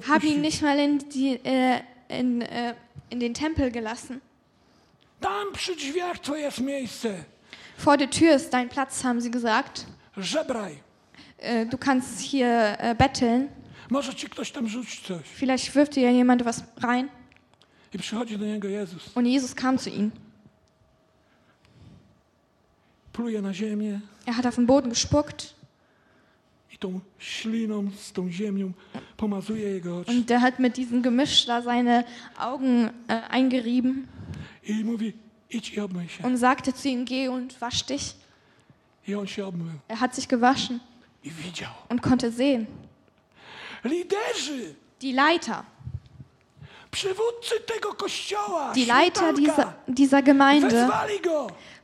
haben ihn nicht mal in, die, äh, in, äh, in den Tempel gelassen. Tam przy drzwiach to jest miejsce. Vor der Tür ist dein Platz, haben sie gesagt. Żebraj. Äh, du kannst hier äh, betteln. Może ci ktoś tam rzuci coś. Vielleicht wirft dir ja jemand was rein. I przychodzi do niego Jezus. Und Jesus kam zu ihm. Pluje na ziemię Er hat auf den Boden gespuckt i tą śliną z tą ziemią pomazuje jego oczy. und der hat mit diesem Gemisch da seine Augen äh, eingerieben I mówi, idź i obmyj się. und sagte zu ihm, geh und wasch dich. I on się obmył Er hat sich gewaschen i widział. und konnte sehen. Liderzy, Die Leiter, die Leiter dieser, dieser Gemeinde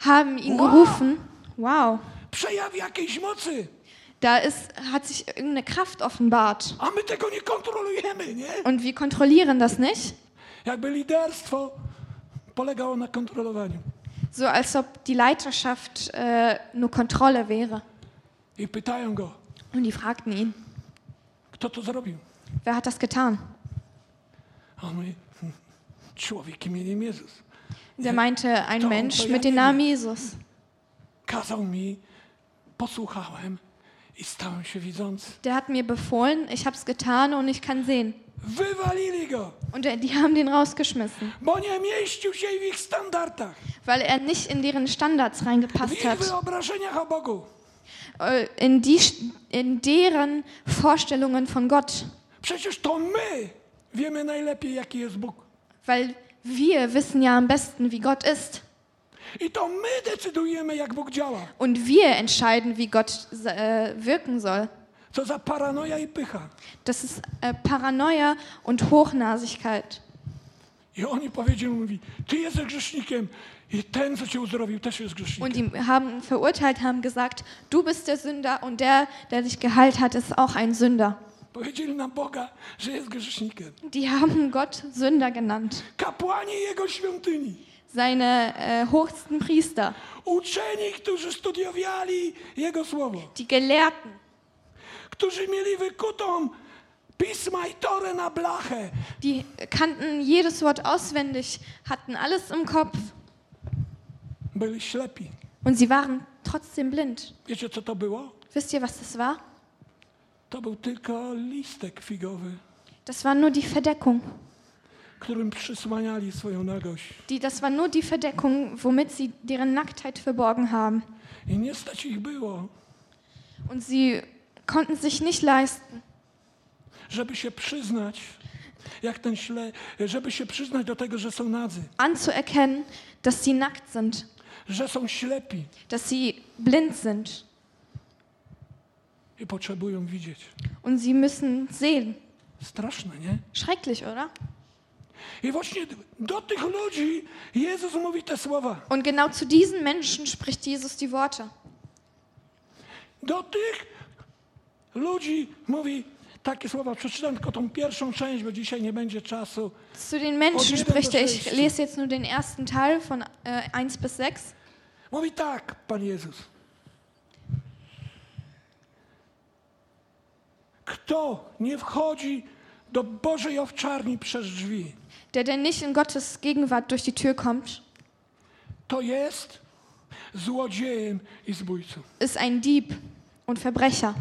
haben ihn gerufen. Wow, da ist, hat sich irgendeine Kraft offenbart. Und wir kontrollieren das nicht, so als ob die Leiterschaft äh, nur Kontrolle wäre. Und die fragten ihn, wer hat das getan? A on mówi, "Hm, człowiek imieniem Jezus. Der meinte ein Mensch mit dem Namen Jesus. Der hat mir befohlen, ich habe es getan und ich kann sehen. Und die haben den rausgeschmissen, weil er nicht in deren Standards reingepasst hat. Äh, In, die, in deren Vorstellungen von Gott. Przecież to my wiemy najlepiej, jaki jest Bóg. Weil wir wissen ja am besten, wie Gott ist. I to my decydujemy, jak Bóg działa. Und wir entscheiden, wie Gott äh, wirken soll. Co za paranoja i pycha. Das ist äh, Paranoia und Hochnasigkeit. I oni powiedzieli, mówi, ty jesteś grzesznikiem i ten, co cię uzdrowił, też jest Und grzesznikiem. die haben verurteilt, haben gesagt, du bist der Sünder und der, der dich geheilt hat, ist auch ein Sünder. Die haben Gott Sünder genannt. Seine äh, hochsten Priester, die Gelehrten, die kannten jedes Wort auswendig, hatten alles im Kopf. Und sie waren trotzdem blind. Wisst ihr, was das war? To był tylko listek figowy, Das war nur die Verdeckung. którym przysłaniali swoją nagość. Die, das war nur die Verdeckung, womit sie deren Nacktheit verborgen haben. I nie stać ich było, Und sie konnten sich nicht leisten, żeby się przyznać, jak ten śle, żeby się przyznać do tego, że są nadzy, anzuerkennen, dass sie nackt sind, że są ślepi dass sie blind sind. I potrzebują widzieć. Und sie müssen sehen. Straszne, nie? Schrecklich, oder? I właśnie do tych ludzi Jezus mówi te słowa. Und genau zu diesen Menschen spricht Jesus die Worte. Do tych ludzi mówi takie słowa. Przeczytam tylko tą pierwszą część, bo dzisiaj nie będzie czasu. Zu den Menschen spricht er, ich lese jetzt nur den ersten Teil von äh, 1 bis 6. Mówi tak, Pan Jezus. Kto nie wchodzi do Bożej owczarni przez drzwi, Der, der nicht in Gottes Gegenwart durch die Tür kommt, to jest złodziejem i zbójcą. ist ein Dieb und Verbrecher.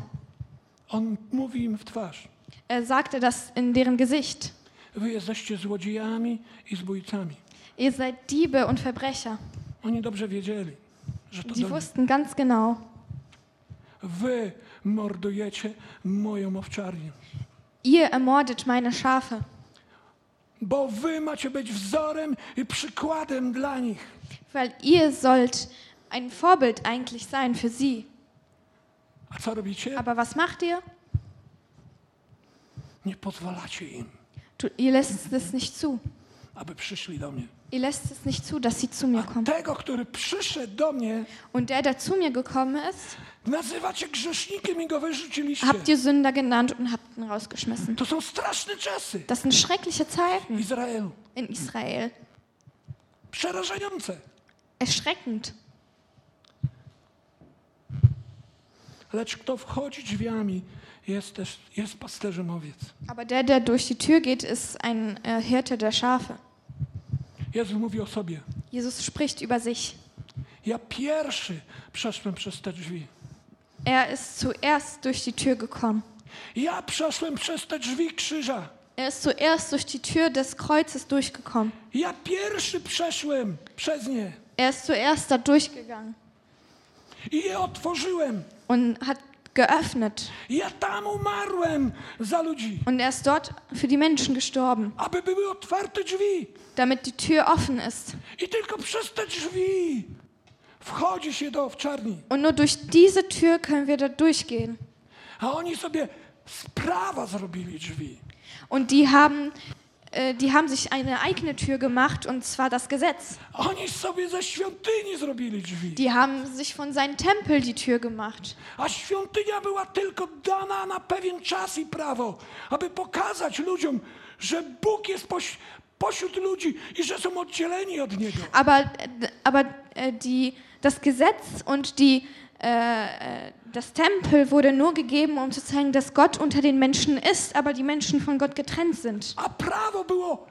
On mówi im w twarz. Er sagte das in deren Gesicht. Wy jesteście złodziejami i zbójcami. Ihr seid Diebe und Verbrecher. Oni dobrze wiedzieli, że to nich. wussten ganz genau, Wy mordujecie moją owczarnię. ihr ermordet meine Schafe, Bo wy macie być wzorem i przykładem dla nich. weil ihr sollt ein Vorbild eigentlich sein für sie. A co robicie? Aber was macht ihr? Nie pozwalacie im, Du, ihr lässt es nicht zu. aby przyszli do mnie. Ihr lässt es nicht zu, dass sie zu mir kommen. tego, który przyszedł do mnie, Und der, der zu mir gekommen ist, nazywacie grzesznikiem i go wyrzuciliście. habt ihr Sünder genannt und habt ihn rausgeschmissen. To są straszne czasy Das sind schreckliche Zeiten Izraelu. in Israel. Przerażające. Erschreckend. Lecz kto wchodzi drzwiami, jest też jest pasterzem owiec. Aber der, der durch die Tür geht, ist ein äh, Hirte der Schafe. Jezus mówi o sobie. Jesus spricht über sich. Ja pierwszy przeszłem przez te drzwi. Er ist zuerst durch die Tür gekommen. Ja przeszłem przez te drzwi krzyża. Er ist zuerst durch die Tür des Kreuzes durchgekommen. Ja pierwszy przeszłem przez nie Er ist zuerst da durchgegangen i je otworzyłem. und hat geöffnet. Ja tam umarłem za ludzi, Und er ist dort für die Menschen gestorben, aby były otwarte drzwi. Damit die Tür offen ist. Und nur durch diese Tür können wir da durchgehen. Und die haben, äh, die haben sich eine eigene Tür gemacht, und zwar das Gesetz. Die haben sich von seinem Tempel die Tür gemacht. Czas i prawo, aby pokazać ludziom, że Bóg jest poś pośród ludzi i że są oddzieleni od Niego. Aber, äh, aber äh, die, das Gesetz und die, äh, das Tempel wurde nur gegeben, um zu zeigen, dass Gott unter den Menschen ist, aber die Menschen von Gott getrennt sind. A prawo było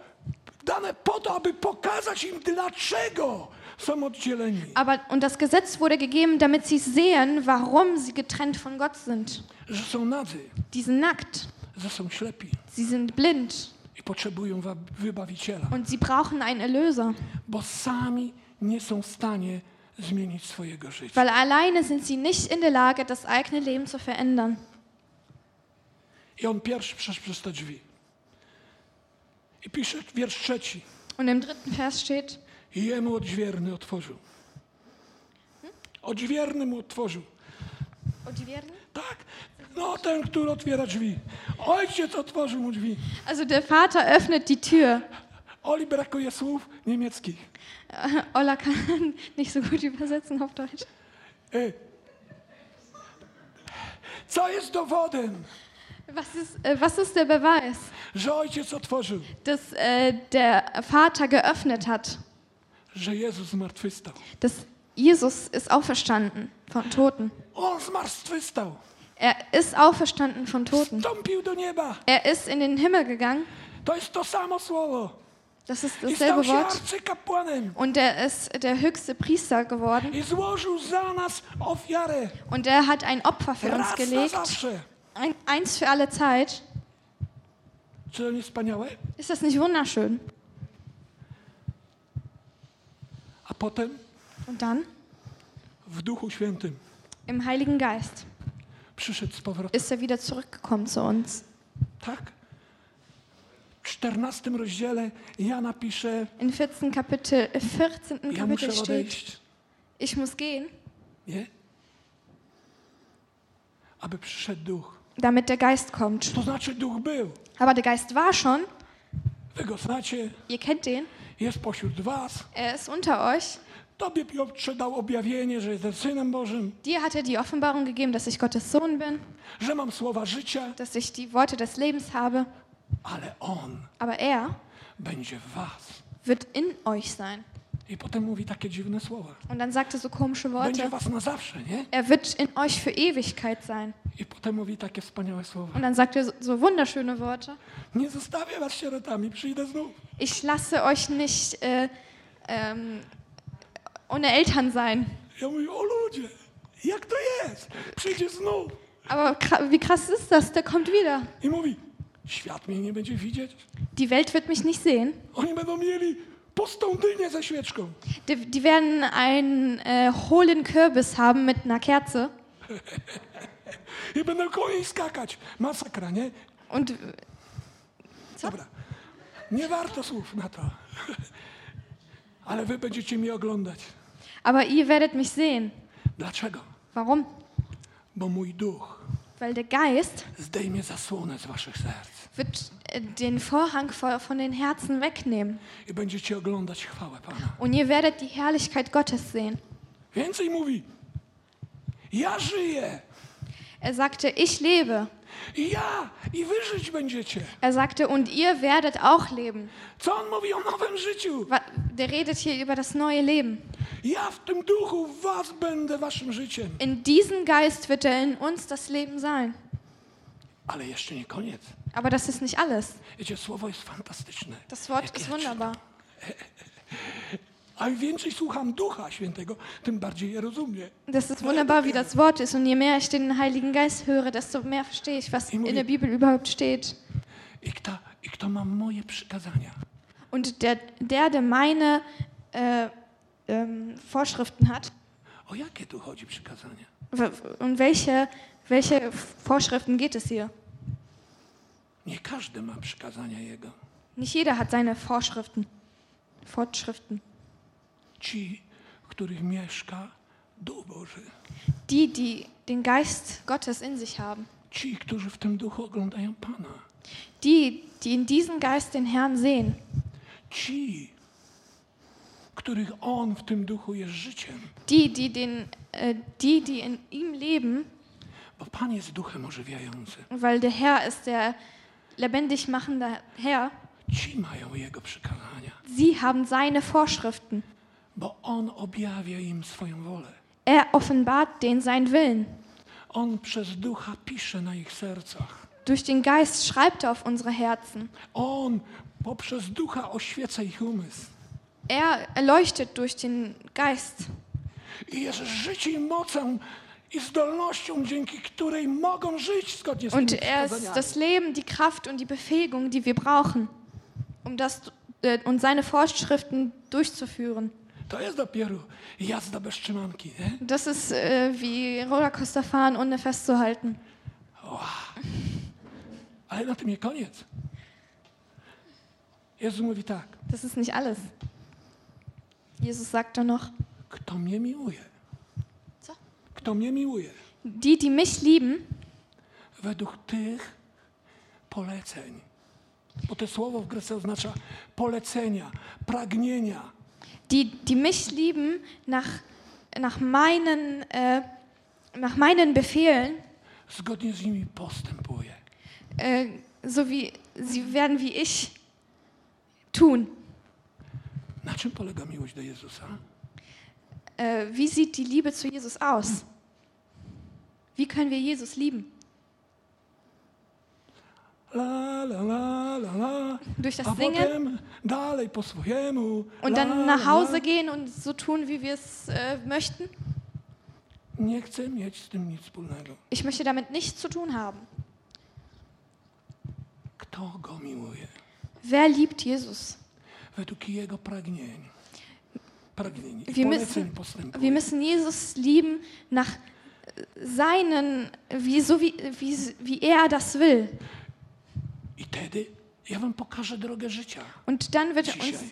dane po to, aby pokazać im, dlaczego są oddzieleni. Aber, und das Gesetz wurde gegeben, damit sie sehen, warum sie getrennt von Gott sind. Że są nadzy, Die sind nackt, że są ślepi sie sind blind potrzebują wybawiciela, und sie brauchen einen Erlöser. bo sami nie są w stanie zmienić swojego życia. Weil alleine sind sie nicht in der Lage, das eigene Leben zu verändern. I on pierwszy przeszedł przez te drzwi. I pisze wiersz trzeci. Und im dritten Vers steht, I jemu odźwierny otworzył. Odźwierny mu otworzył. Tak, no ten, który otwiera drzwi. Ojciec otworzył mu drzwi. Also der Vater öffnet die Tür. Oli brakuje słów niemieckich. Ola kann nicht so gut übersetzen auf Deutsch. Co jest dowodem, Was ist, äh, was ist der Beweis, że ojciec otworzył, dass äh, der Vater geöffnet hat? że Jezus zmartwychwstał? Dass Jesus ist auferstanden von Toten. On zmartwychwstał. Er ist auferstanden von Toten. Wstąpił do nieba. Er ist in den Himmel gegangen. To jest to samo słowo. Das ist dasselbe Wort. Und er ist der höchste Priester geworden. Und er hat ein Opfer für uns gelegt. Ein, eins für alle Zeit. Ist das nicht wunderschön? Und dann im Heiligen Geist przyszedł z powrotem. ist er wieder zurückgekommen zu uns. Tak? W 14 rozdziale Jana pisze, In 14 Kapitel, 14. ja muszę Kapitel steht, odejść. ich muss gehen, Nie? Aby przyszedł Duch. damit der Geist kommt. To znaczy Duch był. Aber der Geist war schon, Wy go znacie, ihr kennt den, jest pośród was. er ist unter euch. Tobie Piotrze dał objawienie, że jestem Synem Bożym, Dir hat er die Offenbarung gegeben, dass ich Gottes Sohn bin, że mam słowa życia, dass ich die Worte des Lebens habe. ale On Aber er będzie w was. wird in euch sein. I potem mówi takie dziwne słowa. Und dann sagt er so komische Będzie Worte. was na zawsze, nie? Er wird in euch für Ewigkeit sein. I potem mówi takie wspaniałe słowa. Und dann sagt er so, so wunderschöne Worte. Nie zostawię was sierotami, przyjdę znów. Ich lasse euch nicht äh, ähm, ohne Eltern sein. Ja mówię, o ludzie, jak to jest? Przyjdzie znów. Aber wie krass ist das? Der kommt wieder. I mówi, świat mnie nie będzie widzieć. Die Welt wird mich nicht sehen. Oni będą mieli pustą dynię ze świeczką. Die, die werden einen äh, hohlen Kürbis haben mit einer Kerze. I będą koło niej skakać. Masakra, nie? Und Co? Dobra. Nie warto słów na to. Ale wy będziecie mnie oglądać. aber ihr werdet mich sehen. Dlaczego? Warum? Bo mój duch Weil der Geist zdejmie zasłonę z waszych serc. wird äh, den Vorhang vor, von den Herzen wegnehmen. I będziecie oglądać chwałę Pana. Und ihr werdet die Herrlichkeit Gottes sehen. Więcej mówi. Ja żyję. Er sagte, ich lebe. Ja. I wy żyć będziecie. Er sagte, und ihr werdet auch leben. Co on mówi o nowym życiu? Wa- Der redet hier über das neue Leben. Ja w tym duchu w was będę waszym życiem. In diesem Geist wird er in uns das Leben sein. Ale jeszcze nie koniec. Aber das ist nicht alles. Wiecie, słowo jest fantastyczne. Das Wort ist wunderbar. A im więcej słucham Ducha Świętego, tym bardziej je rozumiem. Das ist wunderbar, wie das Wort ist. Und je mehr ich den Heiligen Geist höre, desto mehr verstehe ich, was in der Bibel überhaupt steht. I kto, i kto ma moje przykazania, Und der, der, der meine äh, ähm, Vorschriften hat, o jakie tu chodzi przykazania? um welche, welche Vorschriften geht es hier? Nie każdy ma przykazania Jego. Nicht jeder hat seine Vorschriften. Fortschriften. Ci, w których mieszka Duch Boży. Die, die den Geist Gottes in sich haben. Ci, którzy w tym duchu oglądają Pana. Die, die in diesem Geist den Herrn sehen. Ci, których On w tym duchu jest życiem. Die, die, den, äh, die, die in ihm leben, Bo Pan jest duchem ożywiającym. weil der Herr ist der lebendig machende Herr. Ci mają Jego przykazania. Sie haben seine Vorschriften. Bo On objawia im swoją wolę. Er offenbart denen seinen Willen. On przez ducha pisze na ich sercach. Durch den Geist schreibt er auf unsere Herzen. On poprzez ducha oświeca ich umysł. Er erleuchtet durch den Geist. I jest życie i mocą i zdolnością, dzięki której mogą żyć zgodnie z Und er ist das Leben, die Kraft und die Befähigung, die wir brauchen, um das äh, und seine Vorschriften durchzuführen. To jest dopiero jazda bez trzymanki. Nie? Das ist äh, wie Rollercoaster fahren, ohne festzuhalten. Ale na tym nie koniec. Jezus mówi tak, Das ist nicht alles. Jesus sagt dann noch, kto mnie miłuje, Co? kto mnie miłuje, die, die mich lieben, według tych poleceń. Bo to słowo w Grece oznacza polecenia, pragnienia. Die, die mich lieben nach, nach, meinen, äh, nach meinen Befehlen, Zgodnie z nimi postępuje. äh, so wie sie werden wie ich tun. Na czym polega miłość do Jezusa? Äh, wie sieht die Liebe zu Jesus aus? Wie können wir Jesus lieben? La, la, la. Durch das Singen swojemu. und dann nach. Hause gehen und so tun, wie wir es äh, möchten? Ich möchte damit nichts zu tun haben. Wer liebt Jesus? Wir müssen, wir müssen Jesus lieben nach seinen, wie, so wie, wie, wie er das will. I wtedy ja wam pokażę drogę życia. Und dann wird er uns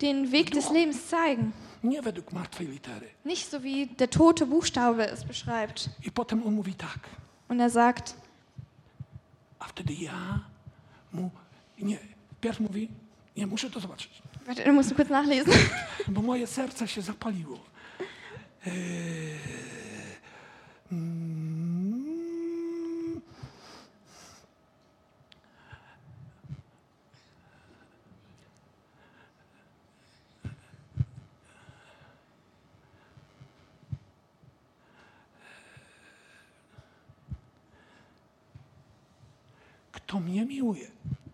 den Weg des Lebens zeigen. Nie według martwej litery. Nicht so wie der tote Buchstabe es beschreibt. I potem on mówi tak. Und er sagt, A wtedy ja mu... Nie, pierw mówi... Nie, muszę to zobaczyć. warte, du musst kurz nachlesen. bo moje serce się zapaliło. Eee, mm, Kto mnie miłuje,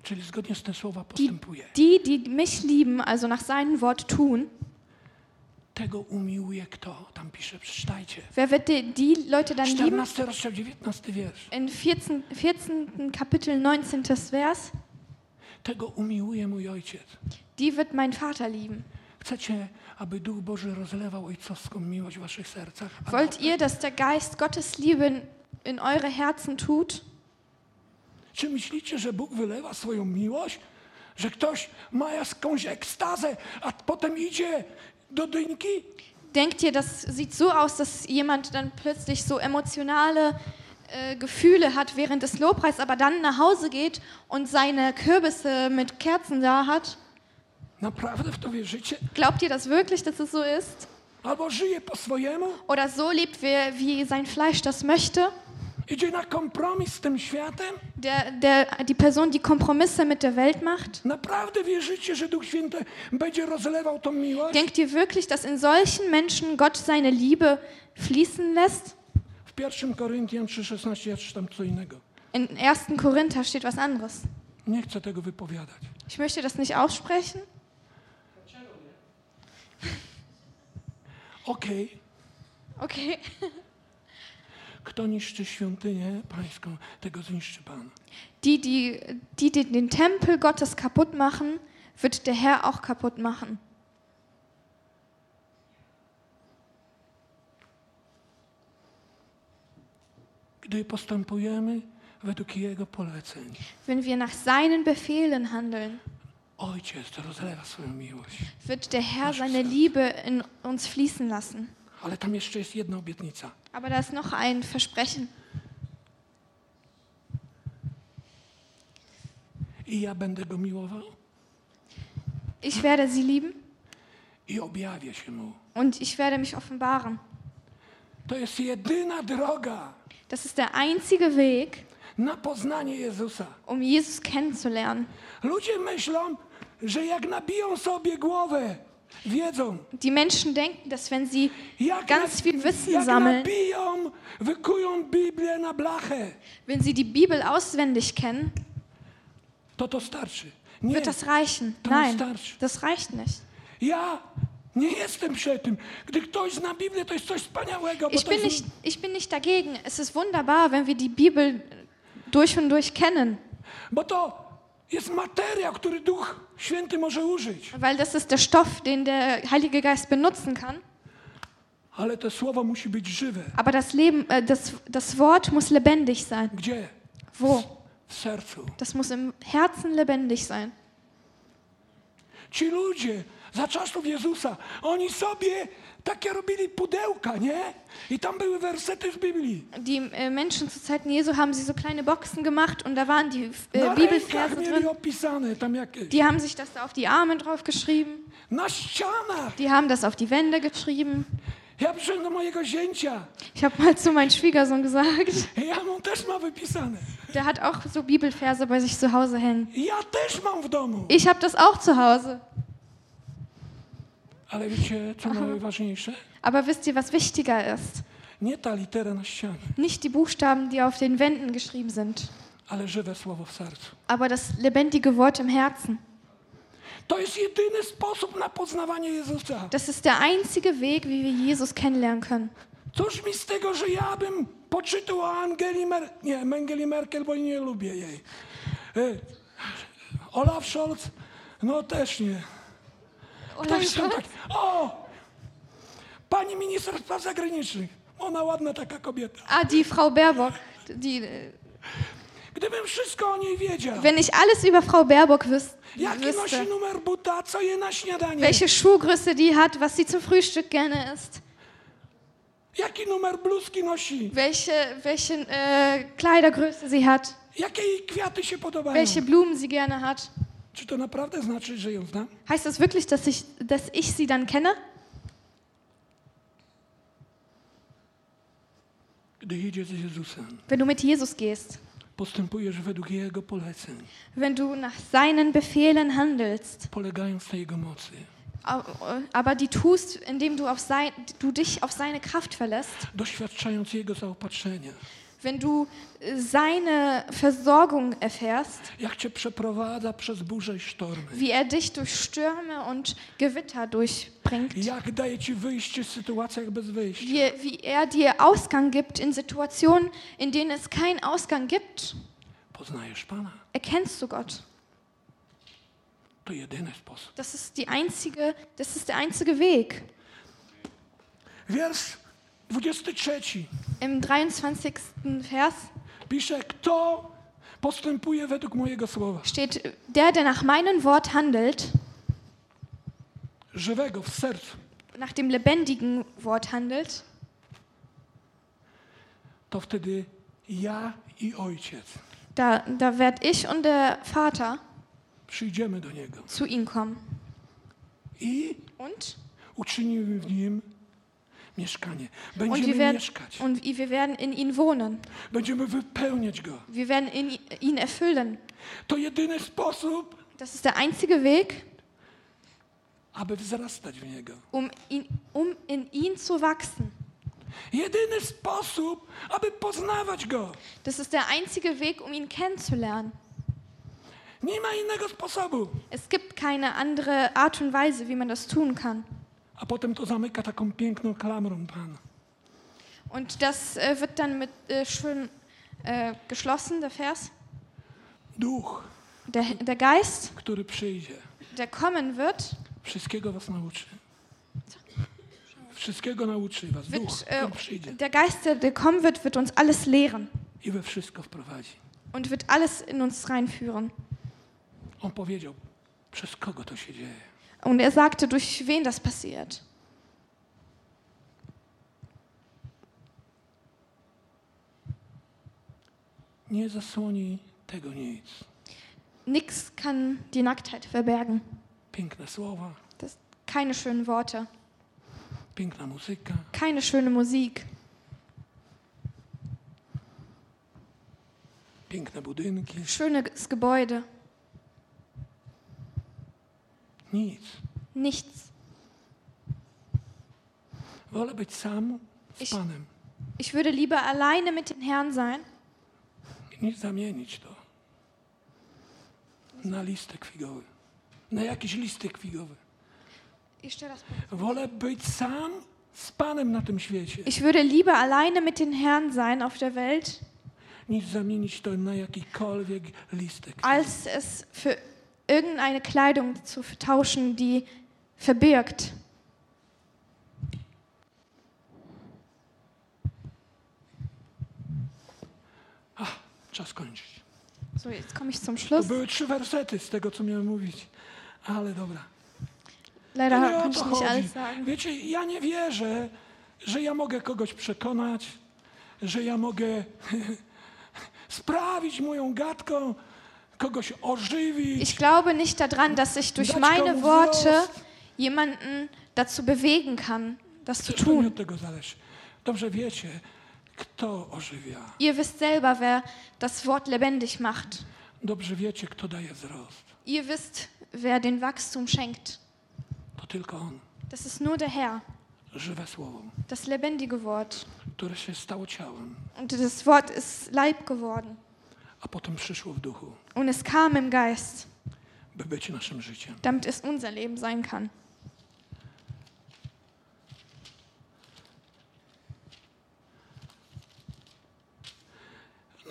czyli zgodnie z tym słowa postępuje, die, die mich lieben, also nach seinem Wort tun, tego umiłuje kto? Tam pisze, przeczytajcie. wer wird die, die Leute dann lieben? 14 rozdział, 19 wiersz. In 14, 14. Kapitel 19. Vers, Tego umiłuje mój ojciec. die wird mein Vater lieben. Chcecie, aby Duch Boży rozlewał ojcowską miłość w waszych sercach? Wollt ihr, dass der Geist Gottes Liebe in eure Herzen tut? Czy myślicie, że Bóg wylewa swoją miłość? Że ktoś ma jakąś ekstazę, a potem idzie do dyńki? Denkt ihr, das sieht so aus, dass jemand dann plötzlich so emotionale äh, Gefühle hat während des Lobpreises, aber dann nach Hause geht und seine Kürbisse mit Kerzen da hat? Naprawdę w to wierzycie? Glaubt ihr das wirklich, dass es so ist? Albo żyje po swojemu? Oder so lebt, wie, wie sein Fleisch das möchte? Idzie na kompromis z tym światem? Der, der, die Person, die Kompromisse mit der Welt macht? Naprawdę wierzycie, że Duch Święty będzie rozlewał tą miłość? Denkt ihr wirklich, dass in solchen Menschen Gott seine Liebe fließen lässt? W 1 Koryntian 3,16 ja czytam co innego. In 1. Korinther steht was anderes. Nie chcę tego wypowiadać. Ich möchte das nicht aussprechen. Okej, Okay. kto niszczy świątynię pańską, tego zniszczy Pan. Die, die, die, die den Tempel Gottes kaputt machen, wird der Herr auch kaputt machen. Gdy postępujemy według Jego poleceń, Wenn wir nach seinen Befehlen handeln, Ojciec rozlewa swoją miłość. wird der Herr seine Liebe in uns fließen lassen. Ale tam jeszcze jest jedna obietnica. Aber da ist noch ein Versprechen. I ja będę Go miłował Ich werde sie lieben i objawię się Mu. und ich werde mich offenbaren. To jest jedyna droga Das ist der einzige Weg, na poznanie Jezusa. um Jesus kennenzulernen. Ludzie myślą, że jak nabiją sobie głowę, Die Menschen denken, dass wenn sie ganz viel Wissen jak sammeln, wenn sie die Bibel auswendig kennen, wird das reichen. Nein, das reicht nicht. Ich bin, nicht, ich bin nicht dagegen. Es ist wunderbar, wenn wir die Bibel durch und durch kennen, bo to weil das ist der Stoff, den der Heilige Geist benutzen kann. Aber das, Leben, äh, das, das Wort muss lebendig sein. Wo? Das muss im Herzen lebendig sein. Ci ludzie za czasów Jezusa, oni sobie takie robili pudełka, nie? I tam były wersety z Biblii. Die äh, Menschen zu Zeiten Jesu haben sie so kleine Boxen gemacht und da waren die äh, Bibelverse drin. opisane tam jakieś. Die haben sich das da auf die Arme drauf geschrieben. Na ścianach. Die haben das auf die Wände geschrieben. Ja przyszedłem do mojego zięcia. Ich habe mal zu meinem Schwiegersohn gesagt, Ja on też ma wypisane. der hat auch so Bibelverse bei sich zu Hause hängen. Ja też mam w domu. Ich habe das auch zu Hause. Ale wiecie, co najważniejsze? Aber wisst ihr, was wichtiger ist? Nie ta litera na ścianie, Nicht die Buchstaben, die auf den Wänden geschrieben sind, ale żywe słowo w sercu. aber das lebendige Wort im Herzen. To jest jedyny sposób na poznawanie Jezusa. Das ist der einzige Weg, wie wir Jesus kennenlernen können. Cóż mi z tego, że ja bym poczytał o Angeli Mer... Nie, Angeli Merkel, bo nie lubię jej. E, Olaf Scholz? No też nie. Ktoś tam tak... O! Pani minister spraw zagranicznych. Ona ładna taka kobieta. Ah, die Frau Baerbock. Die, äh, Gdybym wszystko o niej wiedział. wenn ich alles über Frau Baerbock wüs Jaki wüsste, numer buta, co je na śniadanie? welche Schuhgröße die hat, was sie zum Frühstück gerne isst, Jaki numer bluzki nosi? welche, welche äh, Kleidergröße sie hat, Jakie jej kwiaty się podobają? welche Blumen sie gerne hat. Czy to naprawdę znaczy, że ją znam? Heißt das wirklich, dass ich, dass ich sie dann kenne? Gdy idziesz z Jezusem, Wenn du mit Jesus gehst, postępujesz według Jego poleceń, wenn du nach seinen Befehlen handelst, polegając na Jego mocy, aber die tust, indem du, auf sein, du dich auf seine Kraft verlässt, doświadczając Jego zaopatrzenia. Wenn du äh, seine Versorgung erfährst, Jak Cię przeprowadza przez burze i sztormy. wie er dich durch Stürme und Gewitter durchbringt, Jak daje Ci wyjście w sytuacjach bez wyjścia. wie, wie er dir Ausgang gibt in Situationen, in denen es keinen Ausgang gibt, Poznajesz Pana. erkennst du Gott. To jedyny sposób. Das ist, die einzige, das ist der einzige Weg. Wiersz 23 Im 23. Vers pisze, kto postępuje według mojego słowa. steht, der, der nach meinem Wort handelt, Żywego w sercu. nach dem lebendigen Wort handelt, To wtedy ja i Ojciec da, da werd ich und der Vater przyjdziemy do Niego. zu ihm kommen. I Und? uczynimy w Nim mieszkanie. Und wir, Będziemy werden, mieszkać. und wir werden in ihn wohnen. Będziemy wypełniać Go. Wir werden in, ihn erfüllen. To jedyny sposób, Das ist der einzige Weg, aby wzrastać w Niego. um, ihn, um in ihn zu wachsen. Jedyny sposób, aby poznawać Go. Das ist der einzige Weg, um ihn kennenzulernen. Nie ma innego sposobu. Es gibt keine andere Art und Weise, wie man das tun kann. A potem to zamyka taką piękną klamrą Pan. Und das äh, wird dann mit äh, schön äh, geschlossen, der Vers. Duch, Der, der Geist, który przyjdzie, der kommen wird, wszystkiego was nauczy. Wszystkiego nauczy was. Duch, wird äh, który przyjdzie der Geist, der, der kommen wird, wird uns alles lehren i we wszystko wprowadzi. und wird alles in uns reinführen. On powiedział, przez kogo to się dzieje. Und er sagte, durch wen das passiert. Nie zasłoni tego nic. Nix kann die Nacktheit verbergen. Piękne słowa, Das, keine schönen Worte, piękna muzyka, keine schöne Musik, piękne budynki. schönes Gebäude, Nic. nichts. Wolę być sam z Ich- Panem. Ich würde lieber alleine mit dem Herrn sein, Nie zamienić to. na listek figowy. Na jakiś listek figowy. Jeszcze raz. Wolę być sam z Panem na tym świecie, Ich würde lieber alleine mit den Herrn sein auf der Welt, niż zamienić to na jakikolwiek listek. als es für irgendeine Kleidung zu tauschen, die verbirgt. Czas kończyć. So, jetzt komme ich zum To Schluss. były trzy wersety z tego, co miałem mówić. Ale dobra. Leider To nie konnte to ich nicht alles sagen. Wiecie, ja nie wierzę, że ja mogę kogoś przekonać, że ja mogę sprawić moją gadką. Ich glaube nicht daran, dass ich durch meine Worte jemanden dazu bewegen kann, das zu tun. Ihr wisst selber, wer das Wort lebendig macht. Ihr wisst, wer den Wachstum schenkt. Das ist nur der Herr, das lebendige Wort. Und das Wort ist Leib geworden. A potem przyszło w duchu, Und es kam im Geist, by być naszym życiem. damit es unser Leben sein kann.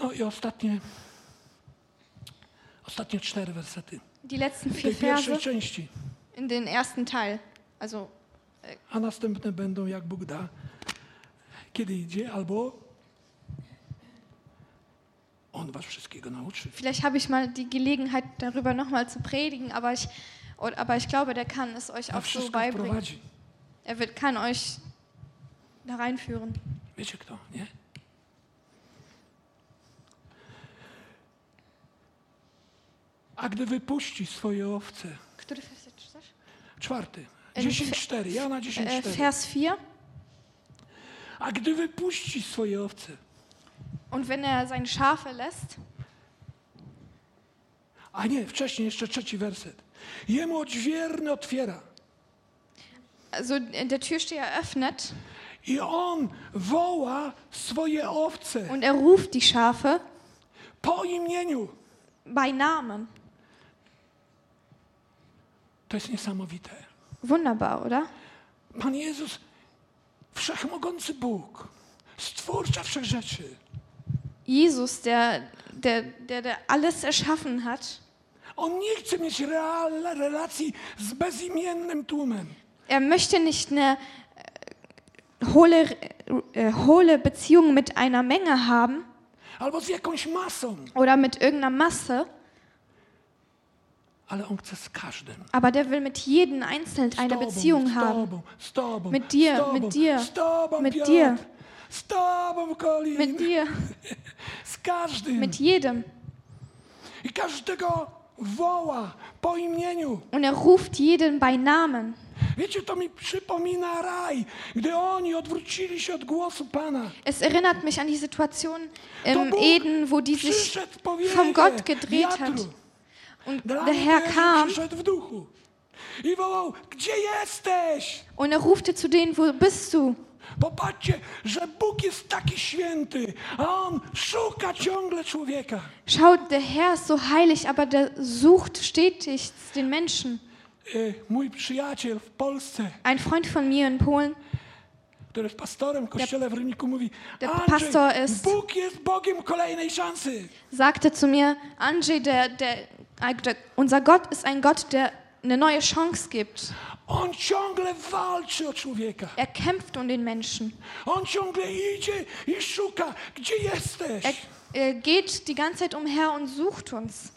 No i ostatnie, ostatnie cztery wersety Die letzten vier Verse części, in den ersten Teil. Also, a następne będą jak Bóg da, kiedy idzie, albo On was wszystkiego nauczy. vielleicht habe ich mal die Gelegenheit, darüber nochmal zu predigen, aber ich, aber ich glaube, der kann es euch auch so beibringen. Er wird, kann euch da reinführen. Wiecie kto, nie? A gdy wypuści swoje owce, Który Vers czytasz? czwarty, Em, 10.4, ja na Äh, 10.4. Vers 4. A gdy wypuści swoje owce, Und wenn er seine Schafe lässt, a nie, wcześniej jeszcze trzeci werset. Jemu odźwierny otwiera also der Türsteher öffnet i on woła swoje owce und er ruft die Schafe po imieniu. bei Namen. To jest niesamowite. Wunderbar, oder? Pan Jezus, wszechmogący Bóg, stwórca wszech rzeczy, Jesus, der, der, der, der alles erschaffen hat, on nie chce mieć real, relacji z bezimiennym tłumem. er möchte nicht eine äh, hohle, äh, hohle Beziehung mit einer Menge haben albo z jakąś masą, oder mit irgendeiner Masse, ale on chce z każdym. aber der will mit jedem einzeln eine Beziehung haben. Mit dir, mit dir, mit dir. Tobą, Mit dir, z każdym. mit jedem. I każdego woła po imieniu. Und er ruft jeden bei Namen. Wiecie, to mi przypomina raj, gdy oni odwrócili się od głosu Pana. Es erinnert mich an die Situation im Eden, wo die sich vom Gott gedreht hat. Und der Herr kam und er rufte zu denen, wo bist du? Popatrzcie, że Bóg jest taki święty, a On szuka ciągle człowieka. Schaut, der Herr ist so heilig, aber der sucht stetig den Menschen. Mój przyjaciel w Polsce, Ein Freund von mir in Polen, który jest pastorem kościele w Ryniku, mówi, Der Pastor ist- Bóg jest Bogiem kolejnej szansy. sagte zu mir, Andrzej, der, der, der, unser Gott ist ein Gott, der eine neue Chance gibt. On ciągle walczy o człowieka. Er kämpft um den Menschen. On ciągle idzie i szuka, gdzie jesteś. Er, er geht die ganze Zeit umher und sucht uns.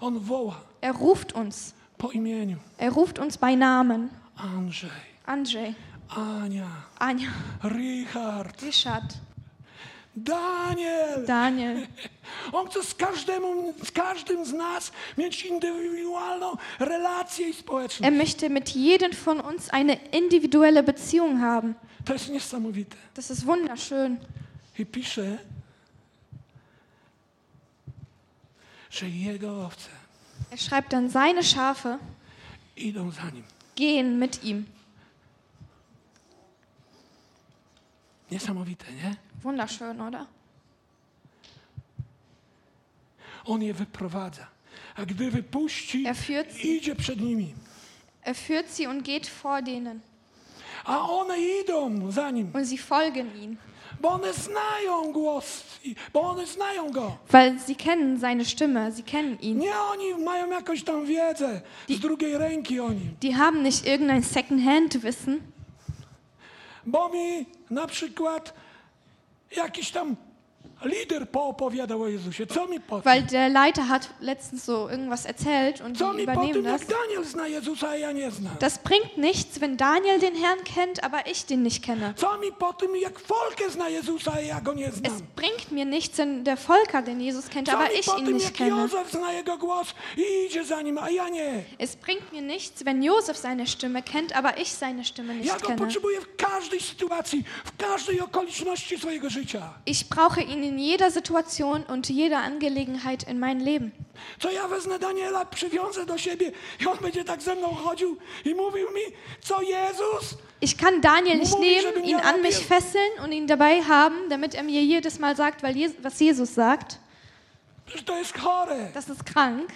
On woła Er ruft uns. po imieniu. Er ruft uns bei Namen. Andrzej, Andrzej, Ania, Anja, Richard, Richard, Daniel. Daniel. On chce z, każdemu, z każdym z nas mieć indywidualną relację i Er społeczność. möchte mit jedem von uns eine individuelle Beziehung haben. To jest niesamowite. Das ist wunderschön. I pisze, że jego owce Er schreibt dann, seine Schafe idą za nim. gehen mit ihm. Niesamowite, nie? Wunderschön, oder? On je wyprowadza. a gdy wypuści, Er führt sie. idzie przed nimi. Er führt sie und geht vor denen. A one idą za nim, Und sie folgen ihm, bo one znają głos, bo one znają go. weil sie kennen seine Stimme, sie kennen ihn. Nie oni mają jakąś tam wiedzę z drugiej ręki o nim. Die haben nicht irgendein Second-Hand-Wissen, Bo mi na przykład jakiś tam weil der Leiter hat letztens so irgendwas erzählt und Co die übernehmen das. jak Daniel zna Jezusa, a ja nie znam? Das bringt nichts, wenn Daniel den Herrn kennt, aber ich den nicht kenne. Es bringt mir nichts, wenn der Volker den Jesus kennt, aber ich ihn nicht kenne. Józef zna jego głos i idzie za nim, a ja nie? Es bringt mir nichts, wenn Josef seine Stimme kennt, aber ich seine Stimme nicht kenne. potrzebuję w każdej sytuacji, w każdej okoliczności swojego życia. Ich brauche ihn in jeder Situation und jeder Angelegenheit in mein Leben. Co ja wezmę Daniela, przywiążę do siebie i on będzie tak ze mną chodził i mówił mi, co Jezus? Ich kann Daniel nicht nehmen, ihn an mich fesseln und ihn dabei haben, damit er mir jedes Mal sagt, was Jesus sagt. To. Das ist krank.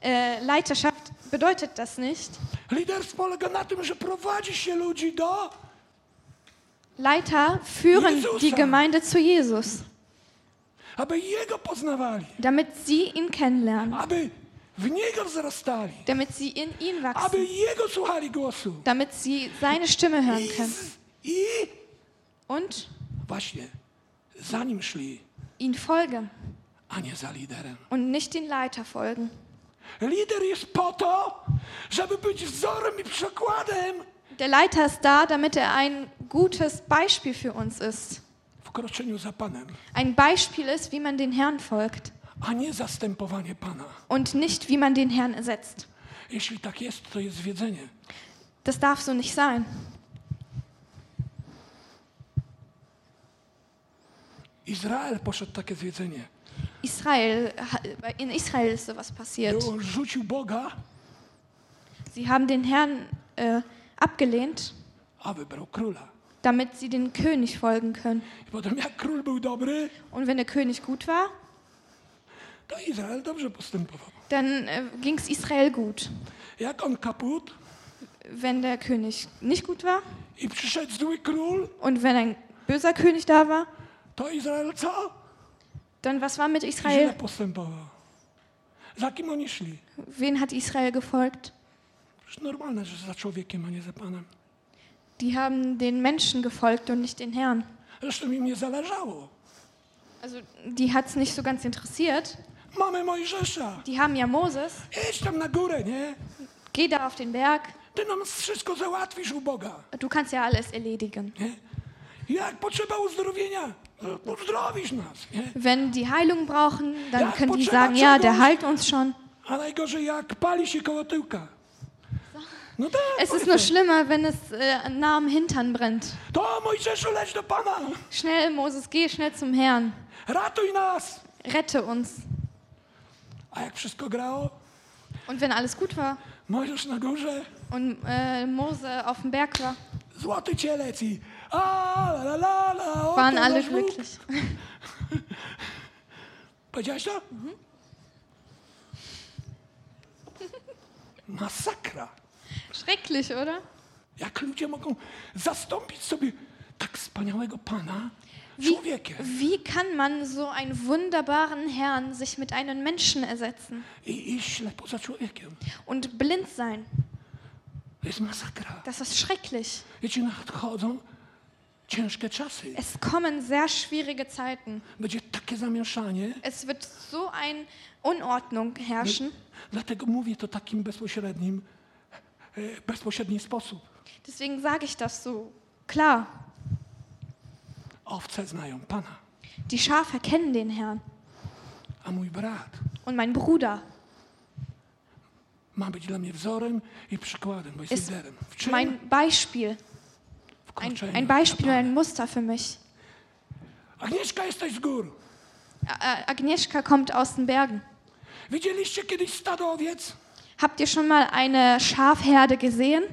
Äh, Leiterschaft bedeutet das nicht. Liderstwo polega na tym, że prowadzi się ludzi do Leiter führen die Gemeinde zu Jesus, damit sie ihn kennenlernen, damit sie in ihn wachsen, damit sie seine Stimme hören können. und? ihn folgen und nicht den Leiter folgen. Lider jest po to, żeby być wzorem i przykładem Der Leiter ist da, damit er ein gutes Beispiel für uns ist. w kroczeniu za Panem, Ein Beispiel ist, wie man den Herrn folgt a nie zastępowanie Pana. und nicht, wie man den Herrn ersetzt. Jeśli tak jest, to jest zwiedzenie. Das darf so nicht sein. Izrael poszedł takie zwiedzenie. Israel, in Israel ist sowas passiert. Sie haben den Herrn äh, abgelehnt, damit sie den König folgen können. Dobry, Und wenn der König gut war, dann äh, ging es Israel gut. Wenn der König nicht gut war und wenn ein böser König da war, dann was war mit Israel? Wen hat Israel gefolgt? Przecież normalne, że za człowiekiem, a nie za Panem. Die haben den Menschen gefolgt und nicht den Herrn. Zresztą im nie zależało. Also die hat es nicht so ganz interessiert. Mamy Mojżesza. Die haben ja Moses, Idź tam na górę, nie? geh da auf den Berg, Ty nam wszystko załatwisz u Boga. du kannst ja alles erledigen. Nie? Jak potrzeba uzdrowienia, to uzdrowisz nas. Nie? Wenn die Heilung brauchen, dann Ja, können die sagen, ja, der czegoś. heilt uns schon. A najgorzej jak pali się koło tyłka. Es ist nur schlimmer, wenn es äh, nah am Hintern brennt. Schnell, Moses, geh schnell zum Herrn. Rette uns. Und wenn alles gut war und äh, Mose auf dem Berg war, waren alle glücklich. To? Masakra. Schrecklich, oder? Jak ludzie mogą zastąpić sobie tak wspaniałego Pana Wie, wie kann man so einen wunderbaren Herrn sich mit einem Menschen ersetzen i człowiekiem? und blind sein? Das ist schrecklich. Es kommen sehr schwierige Zeiten. Będzie takie zamieszanie. Es wird so eine Unordnung herrschen. Dlatego mówię to takim bezpośrednim, bezpośredni sposób. Deswegen sage ich das so klar. Owce znają Pana, Die Schafe kennen den Herrn. a mój brat Und mein Bruder ma być dla mnie wzorem i przykładem, bo jest ist liderem. W czym? mein Beispiel. w Ein, ein Beispiel, Panem. ein Muster für mich. Agnieszka, jesteś z gór. A- A- Agnieszka kommt aus den Bergen. Widzieliście kiedyś stado owiec? Habt ihr schon mal eine Schafherde gesehen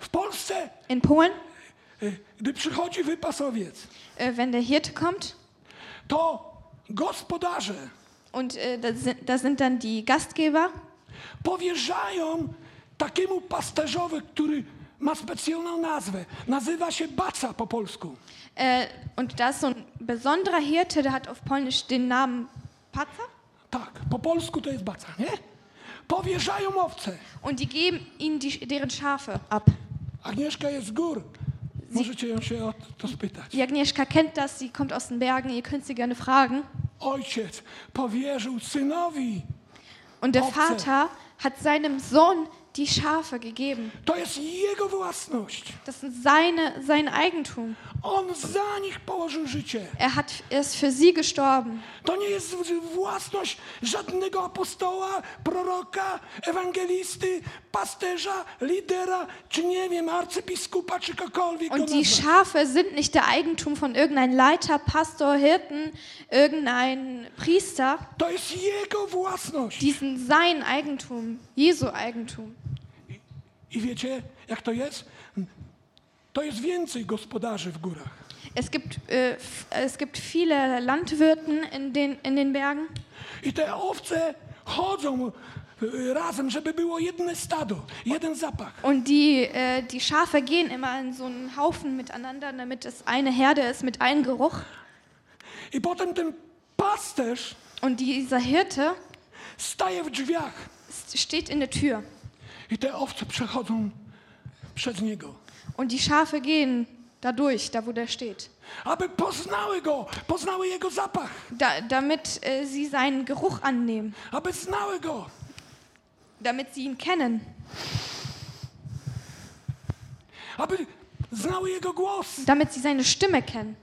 W Polsce, in Polen? gdy przychodzi wypas owiec, Äh, wenn der Hirte kommt, to gospodarze Und äh, da, sind, da sind dann die Gastgeber powierzają takiemu pasterzowi, który ma specjalną nazwę. Nazywa się Baca po polsku. äh, und da ist so ein besonderer Hirte, der hat auf Polnisch den Namen Patzer. Tak, po polsku to jest Baca, nie? Powierzają owce. Und die geben ihnen die, deren Schafe ab. Agnieszka jest z gór. Możecie ją się o to spytać. Die Agnieszka kennt das, sie kommt aus den Bergen, ihr könnt sie gerne fragen. Ojciec powierzył synowi. Und der Owce. Vater hat seinem Sohn die Schafe gegeben. To jest jego własność. Das ist seine, sein Eigentum. On za nich położył życie. Er, hat, er ist für sie gestorben. To nie jest własność żadnego apostoła, proroka, ewangelisty, pasterza, lidera, czy nie wiem, arcybiskupa, czy kogokolwiek. go Und die. Schafe sind nicht der Eigentum von irgendeinem Leiter, Pastor, Hirten, irgendein Priester. To jest jego własność. Die sind sein Eigentum, Jesu Eigentum. I wiecie, jak to jest? To jest więcej gospodarzy w górach. Es gibt, äh, es gibt viele Landwirten in den, in den Bergen. I te owce chodzą razem, żeby było jedno stado, jeden zapach. Und die, äh, die Schafe gehen immer in so einen Haufen miteinander, damit es eine Herde ist mit einem Geruch. I potem ten pasterz Und dieser Hirte staje w drzwiach st- steht in der Tür. I te owce przechodzą przez niego. Und die Schafe gehen da durch, da wo der steht. Aby poznały go, poznały jego zapach, Da, damit äh, sie seinen Geruch annehmen, aby znały go. damit sie ihn kennen, aby znały jego głos. damit sie seine Stimme kennen.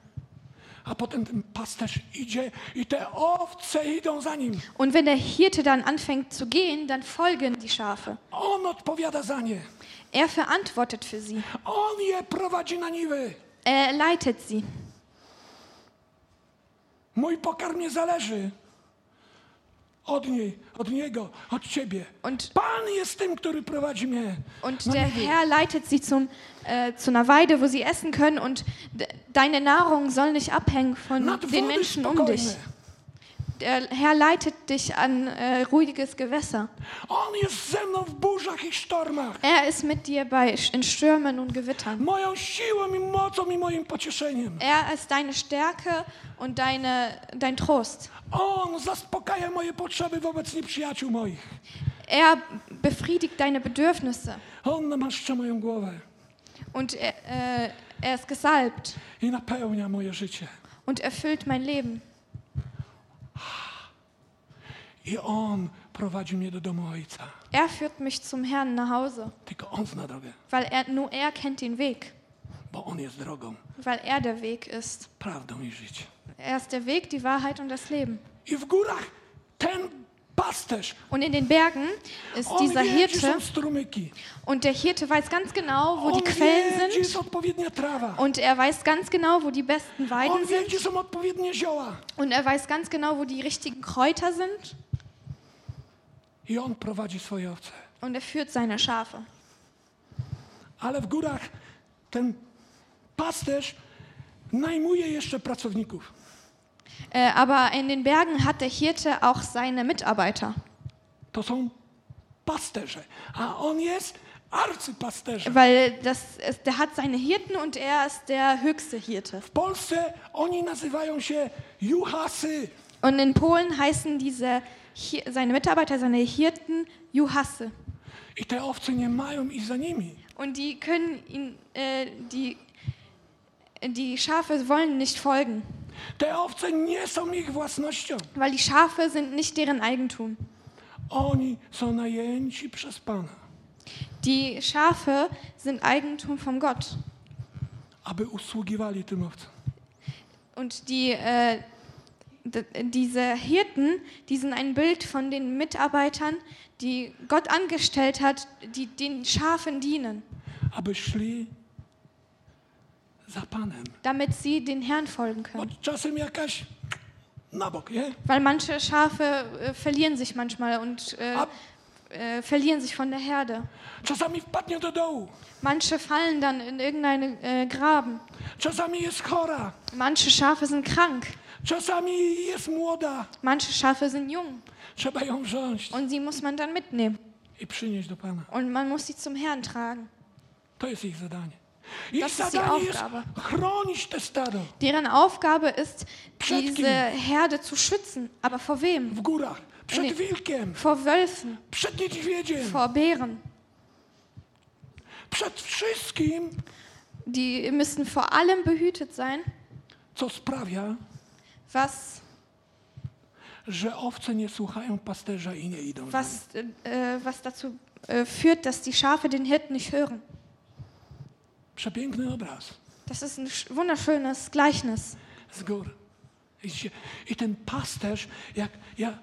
A potem ten pasterz idzie i te owce idą za nim. Und wenn der Hirte dann anfängt zu gehen, dann folgen die Schafe. On odpowiada za nie. Er verantwortet für sie. On je prowadzi na niwy. Er leitet sie. Mój pokarm nie zależy od niej, od niego, od ciebie. Und, Pan jest tym, który prowadzi mnie. und der. Herr leitet sie zum, äh, zu einer Weide, wo sie essen können. Und de, deine Nahrung soll nicht abhängen von Nad den Menschen um dich. Der Herr leitet dich an äh, ruhiges Gewässer. Er ist mit dir bei, in Stürmen und Gewittern. Er ist deine Stärke und deine, dein Trost. Er befriedigt deine Bedürfnisse. On namaszcza moją głowę Und er, äh, er ist gesalbt i napełnia moje życie. und erfüllt mein Leben. I On prowadzi mnie do domu Ojca. Er führt mich zum Herrn nach Hause, Tylko On zna drogę, weil er, nur er kennt den Weg, bo On jest drogą, weil er der Weg ist. prawdą i życiem. Er ist der Weg, die Wahrheit und das Leben. I w górach ten Und in den Bergen ist on dieser Hirte und der Hirte weiß ganz genau, wo die wie, Quellen sind. Und er weiß ganz genau, wo die besten On Weiden sind. Und er weiß ganz genau, wo die richtigen Kräuter sind. Und er führt seine Schafe. Ale w górach ten pasterz najmuje jeszcze pracowników. Äh, aber in den Bergen hat der Hirte auch seine Mitarbeiter, To są pasterze, a on jest arcypasterzem. weil das ist, der hat seine Hirten und er ist der höchste Hirte. W Polsce oni nazywają się juhasy. Und in Polen heißen diese Hi- seine Mitarbeiter, seine Hirten Juhasse. I te owce nie mają iść za nimi. Und die können ihn, äh, die, die Schafe wollen nicht folgen, Te owce nie są ich własnością. weil die Schafe sind nicht deren Eigentum. Oni są najęci przez Pana, Die Schafe sind Eigentum von Gott. aby usługiwali tym owcom. Und die, äh, diese Hirten, die sind ein Bild von den Mitarbeitern, die Gott angestellt hat, die den Schafen dienen, Aby szli za Panem. damit sie den Herrn folgen Bo können. czasem jakaś na bok, nie? Weil manche Schafe äh, verlieren sich manchmal und äh, äh, verlieren sich von der Herde. czasami wpadnie do dołu. Manche fallen dann in irgendeinen äh, Graben. Czasami jest chora. Manche Schafe sind krank. Czasami jest młoda, Manche Schafe sind jung trzeba ją wziąć und sie muss man dann mitnehmen. i przynieść do Pana. Und man muss sie zum Herrn tragen. To jest ich zadanie. Das ist die Aufgabe. Deren Aufgabe ist, diese Herde zu schützen. Aber vor wem? wilkiem, Vor Wölfen, vor Bären. Die müssen vor allem behütet sein, co sprawia, was, że owce nie słuchają pasterza i nie idą. za nim. was, äh, was dazu äh, führt, dass die Schafe den Hirten nicht hören. Przepiękny obraz Das ist ein sch- wunderschönes Gleichnis. z gór. Widzicie? I ten pasterz, jak ja,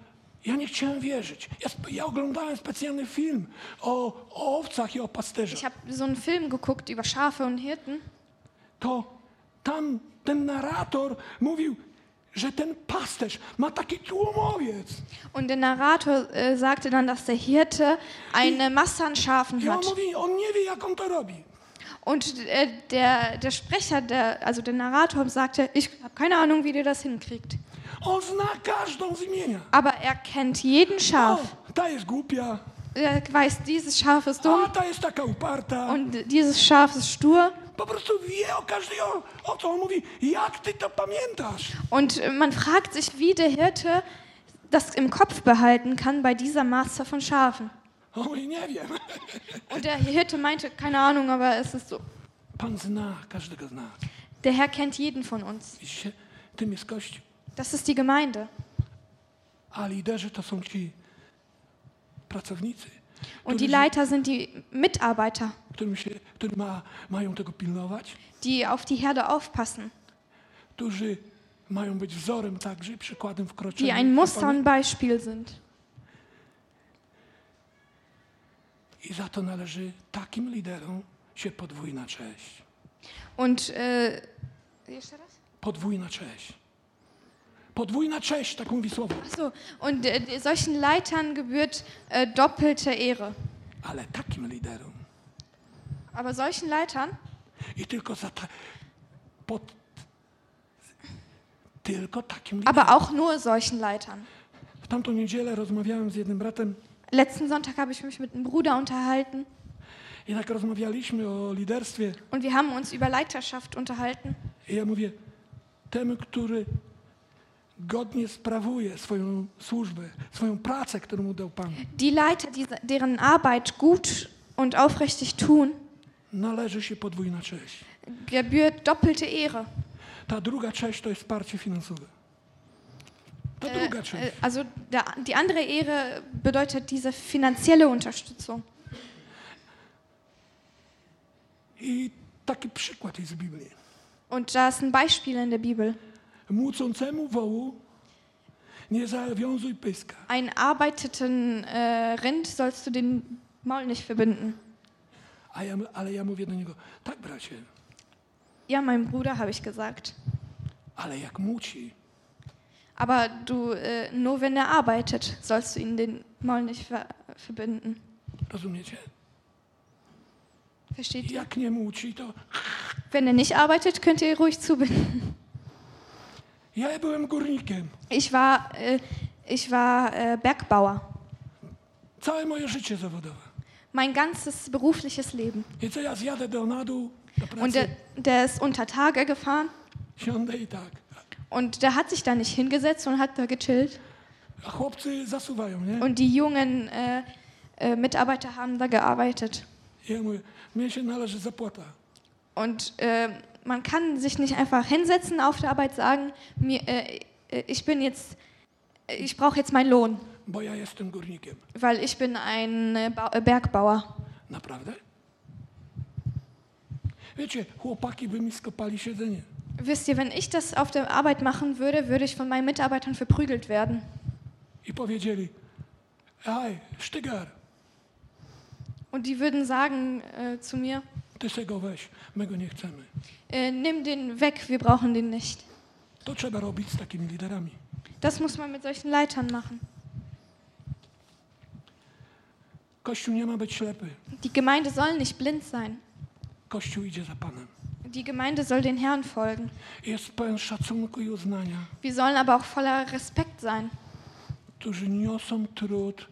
ja nie chciałem wierzyć. Ja, ja oglądałem specjalny film o, o owcach i o pasterzach. Ich habe so einen Film geguckt über Schafe und Hirten. to tam ten narrator mówił, że ten pasterz ma taki tłumowiec. Und der Narrator äh, sagte dann, dass der Hirte eine Masse an Schafen I on hat. mówi, on nie wie, jak on to robi. Und äh, der, der Sprecher, der, also der Narrator sagte, ich habe keine Ahnung, wie der das hinkriegt. Aber er kennt jeden Schaf. O, ta jest głupia, Er weiß, dieses Schaf ist dumm a und dieses Schaf ist stur. Po prostu wie o każdej o, o co on mówi. Jak ty to pamiętasz? Und man fragt sich, wie der Hirte das im Kopf behalten kann bei dieser Masse von Schafen. Mówi, nie wiem. Und der Hirte meinte, keine Ahnung, aber es ist so. Pan zna każdego z nas. Der Herr kennt jeden von uns. Widzicie? Tym jest Kościół. Das ist die Gemeinde. A liderzy to są ci pracownicy, Und die Leiter sind die Mitarbeiter, którym się, ma, mają tego pilnować. die auf die Herde aufpassen, którzy mają być wzorem także i przykładem die ein Muster und Beispiel sind. I za to należy takim liderom się podwójna cześć. Und äh, jeszcze raz? Podwójna cześć. Podwójna cześć, tak mówi słowo. Achso, und äh, solchen Leitern gebührt äh, doppelte Ehre. Ale takim liderom. Aber solchen Leitern I tylko za ta, pod, tylko takim liderom. Aber auch nur solchen Leitern. W tamtą niedzielę rozmawiałem z jednym bratem Letzten Sonntag habe ich mich mit einem Bruder unterhalten i tak rozmawialiśmy o liderstwie. und wir haben uns über Leiterschaft unterhalten. I ja mówię, temu, który godnie sprawuje swoją służbę, swoją pracę, którą mu dał Pan, Die Leiter, die, deren Arbeit gut und aufrichtig tun, należy się podwójna cześć. gebührt doppelte Ehre. Ta druga cześć to jest wsparcie finansowe. Äh, äh, also der, die andere Ehre bedeutet diese finanzielle Unterstützung. I taki przykład jest w Biblii. Und da ist ein Beispiel in der Bibel. Młócącemu wołu nie zawiązuj pyska, Einen arbeiteten äh, Rind sollst du den Maul nicht verbinden. A ja, ale ja mówię do niego, tak bracie, Ja, meinem Bruder habe ich gesagt. ale jak muci, Aber du, äh, nur wenn er arbeitet, sollst du ihn den Maul nicht ver verbinden. rozumiecie? Versteht ihr? Jak nie muci, to... Wenn er nicht arbeitet, könnt ihr ruhig zubinden. Ja byłem górnikiem. Ich war, äh, ich war äh, Bergbauer. Całe moje życie zawodowe. Mein ganzes berufliches Leben. I co ja zjadę do nadu, do Und pracy, der, der ist unter Tage gefahren siądę i tak. Und der hat sich da nicht hingesetzt und hat da gechillt. Nie? Und die jungen äh, äh, Mitarbeiter haben da gearbeitet. Und äh, man kann sich nicht einfach hinsetzen auf der Arbeit, sagen, mir, äh, äh, ich bin jetzt, äh, ich brauche jetzt meinen Lohn, weil ich bin ein äh, Bergbauer. Naprawdę? Wiecie, chłopaki by mi skopali siedzenie. Wisst ihr, wenn ich das auf der Arbeit machen würde, würde ich von meinen Mitarbeitern verprügelt werden. I powiedzieli, ej, sztygar, Und die würden sagen äh, zu mir, ty se go weź, my go nie chcemy. äh, nimm den weg, wir brauchen den nicht. To trzeba robić z takimi liderami. Das muss man mit solchen Leitern machen. Kościół nie ma być ślepy. Die Gemeinde soll nicht blind sein. Kościół idzie za Panem. Die Gemeinde soll den Herrn folgen. Jest pełen szacunku i uznania, Wir sollen aber auch voller Respekt sein. którzy niosą trud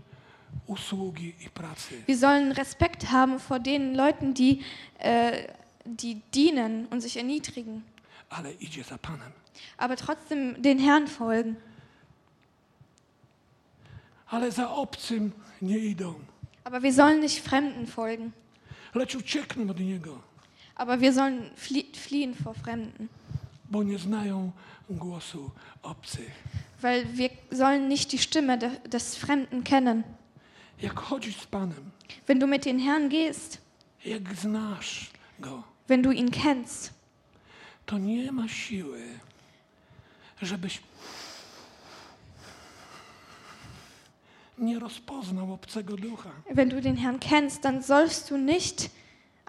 usługi i pracy. Wir sollen Respekt haben vor den Leuten, die, äh, die dienen und sich erniedrigen, Ale idzie za Panem. aber trotzdem den Herrn folgen. Ale za obcym nie idą, Aber wir sollen nicht Fremden folgen, lecz uciekną od Niego, aber wir sollen flie fliehen vor Fremden, bo nie znają głosu obcych. weil wir sollen nicht die Stimme de des Fremden kennen. Jak chodzisz z Panem, Wenn du mit den Herrn gehst, jak znasz Go, wenn du ihn kennst, to nie ma siły, żebyś nie rozpoznał obcego ducha. wenn du den Herrn kennst, dann sollst du nicht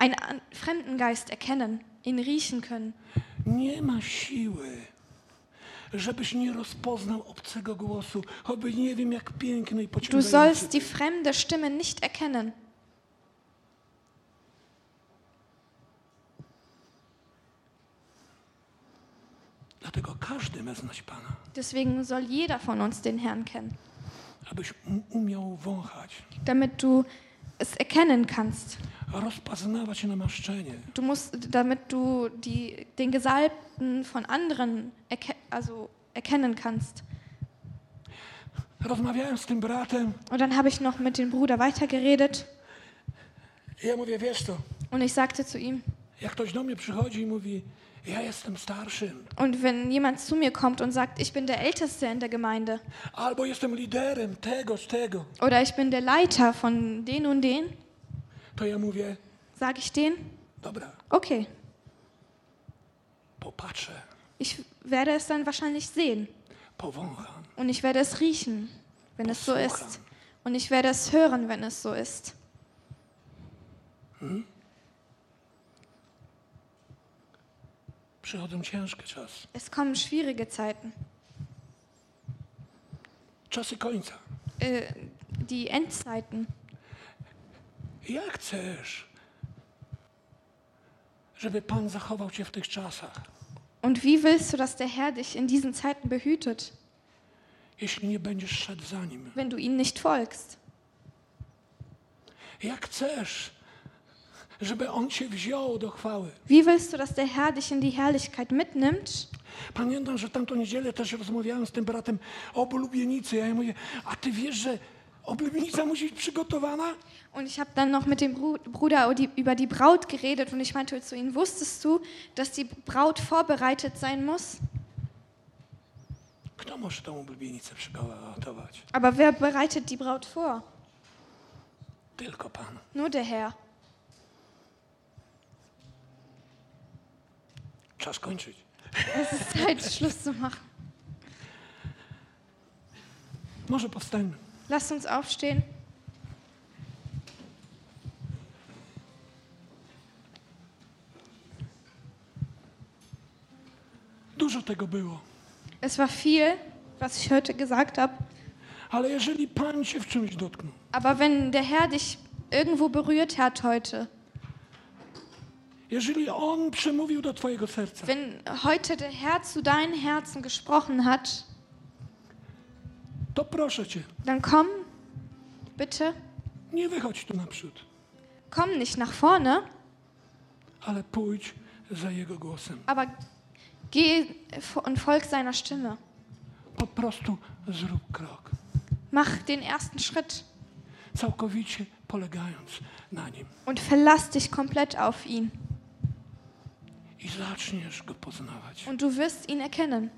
einen fremden Geist erkennen, ihn riechen können. Nie ma siły, żebyś nie rozpoznał obcego głosu, choćby nie wiem jak piękny i Du sollst die fremde Stimme nicht erkennen. Dlatego każdy ma znać Pana, Deswegen soll jeder von uns den Herrn kennen, abyś um- umiał wąchać, damit du es erkennen kannst. Du musst, damit du die, den Gesalbten von anderen erke also erkennen kannst. Rozmawiałem z tym bratem Und dann habe ich noch mit dem Bruder weitergeredet ja mówię, wiesz co, und ich sagte zu ihm, jak ktoś do mnie przychodzi i mówi, ja jestem starszym, und wenn jemand zu mir kommt und sagt, ich bin der Älteste in der Gemeinde. Albo jestem liderem tego, tego, oder ich bin der Leiter von den und den, to ja mówię, sage ich denen, dobra, okay, popatrzę, ich werde es dann wahrscheinlich sehen. Powącham, und ich werde es riechen, wenn es so Posłucham. ist. Und ich werde es hören, wenn es so ist. Przychodzą ciężkie czasy, Es kommen schwierige Zeiten. czasy końca. Äh, die Endzeiten. Jak chcesz, żeby Pan zachował Cię w tych czasach, Und wie willst du, dass der Herr dich in diesen Zeiten behütet, jeśli nie będziesz szedł za Nim? wenn du ihm nicht folgst? Jak chcesz, żeby On Cię wziął do chwały? Wie willst du, dass der Herr dich in die Herrlichkeit mitnimmt? Pamiętam, że tamtą niedzielę też rozmawiałem z tym bratem o oblubienicy. Ja mówię, a Ty wiesz, że oblubienica musi być przygotowana? Und ich habe dann noch mit dem Bru- Bruder über die Braut geredet und ich meinte zu ihm, wusstest du, dass die Braut vorbereitet sein muss? Kto może tą oblubienicę przygotować? Aber wer bereitet die Braut vor? Tylko Pan. Nur der Herr. Czas kończyć. Es ist Zeit, Schluss zu machen. Może powstańmy. Lasst uns aufstehen. Dużo tego było. Es war viel, was ich heute gesagt habe. Ale jeżeli Pan Cię w czymś dotknął, Aber wenn der Herr dich irgendwo berührt hat heute, jeżeli On przemówił do Twojego serca, wenn heute der Herr zu deinem Herzen gesprochen hat, to proszę Cię, dann komm, bitte, nie wychodź tu naprzód, komm nicht nach vorne, ale pójdź za Jego głosem. aber geh und folg seiner Stimme. Po prostu zrób krok, Mach den ersten Schritt. Całkowicie polegając na Nim. Und verlass dich komplett auf ihn. I zaczniesz Go poznawać. Und du wirst ihn erkennen.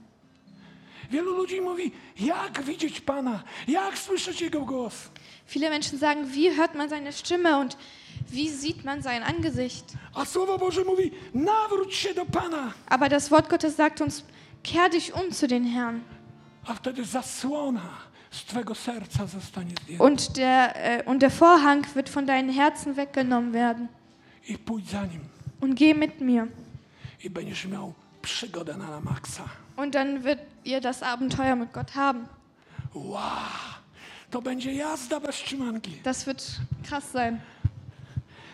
Wielu ludzi mówi, jak widzieć Pana, jak słyszeć Jego głos. Viele Menschen sagen, wie hört man seine Stimme und wie sieht man sein Angesicht? A Słowo Boże mówi, nawróć się do Pana, Aber das Wort Gottes sagt uns, kehr dich um zu den Herrn. a wtedy zasłona z Twego serca zostanie zdjęta. Und der, äh, und der Vorhang wird von deinen Herzen weggenommen werden. I pójdź za Nim Und geh mit mir. I będziesz miał przygodę na maksa. Und dann wird ihr das Abenteuer mit Gott haben. Wow, to będzie jazda bez trzymanki. Das wird krass sein.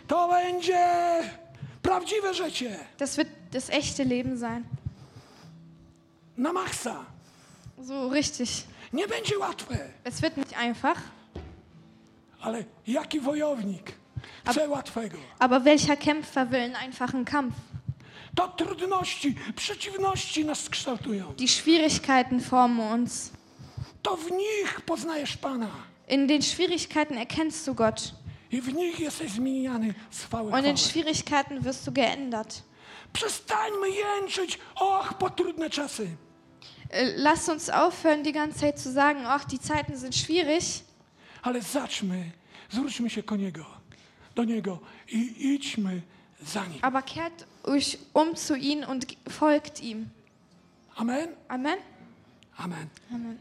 To będzie prawdziwe życie. Das wird das echte Leben sein. Na maksa. So richtig. Nie będzie łatwe, Es wird nicht einfach, ale jaki wojownik chce łatwego? aber welcher Kämpfer will einen einfachen Kampf? To trudności, przeciwności nas kształtują. Die Schwierigkeiten formen uns. To w nich poznajesz Pana In den Schwierigkeiten erkennst du Gott. i w nich jesteś zmieniany z chwały Und in. Schwierigkeiten wirst du geändert. Przestańmy jęczyć, och, po trudne czasy. Äh, Lass uns aufhören, die ganze Zeit zu sagen, ach, die Zeiten sind schwierig, Ale zacznmy, zwróćmy się do Niego, do Niego i idźmy za Nim. aber kehrt euch um zu ihm und folgt ihm. Amen? Amen. Amen. Amen.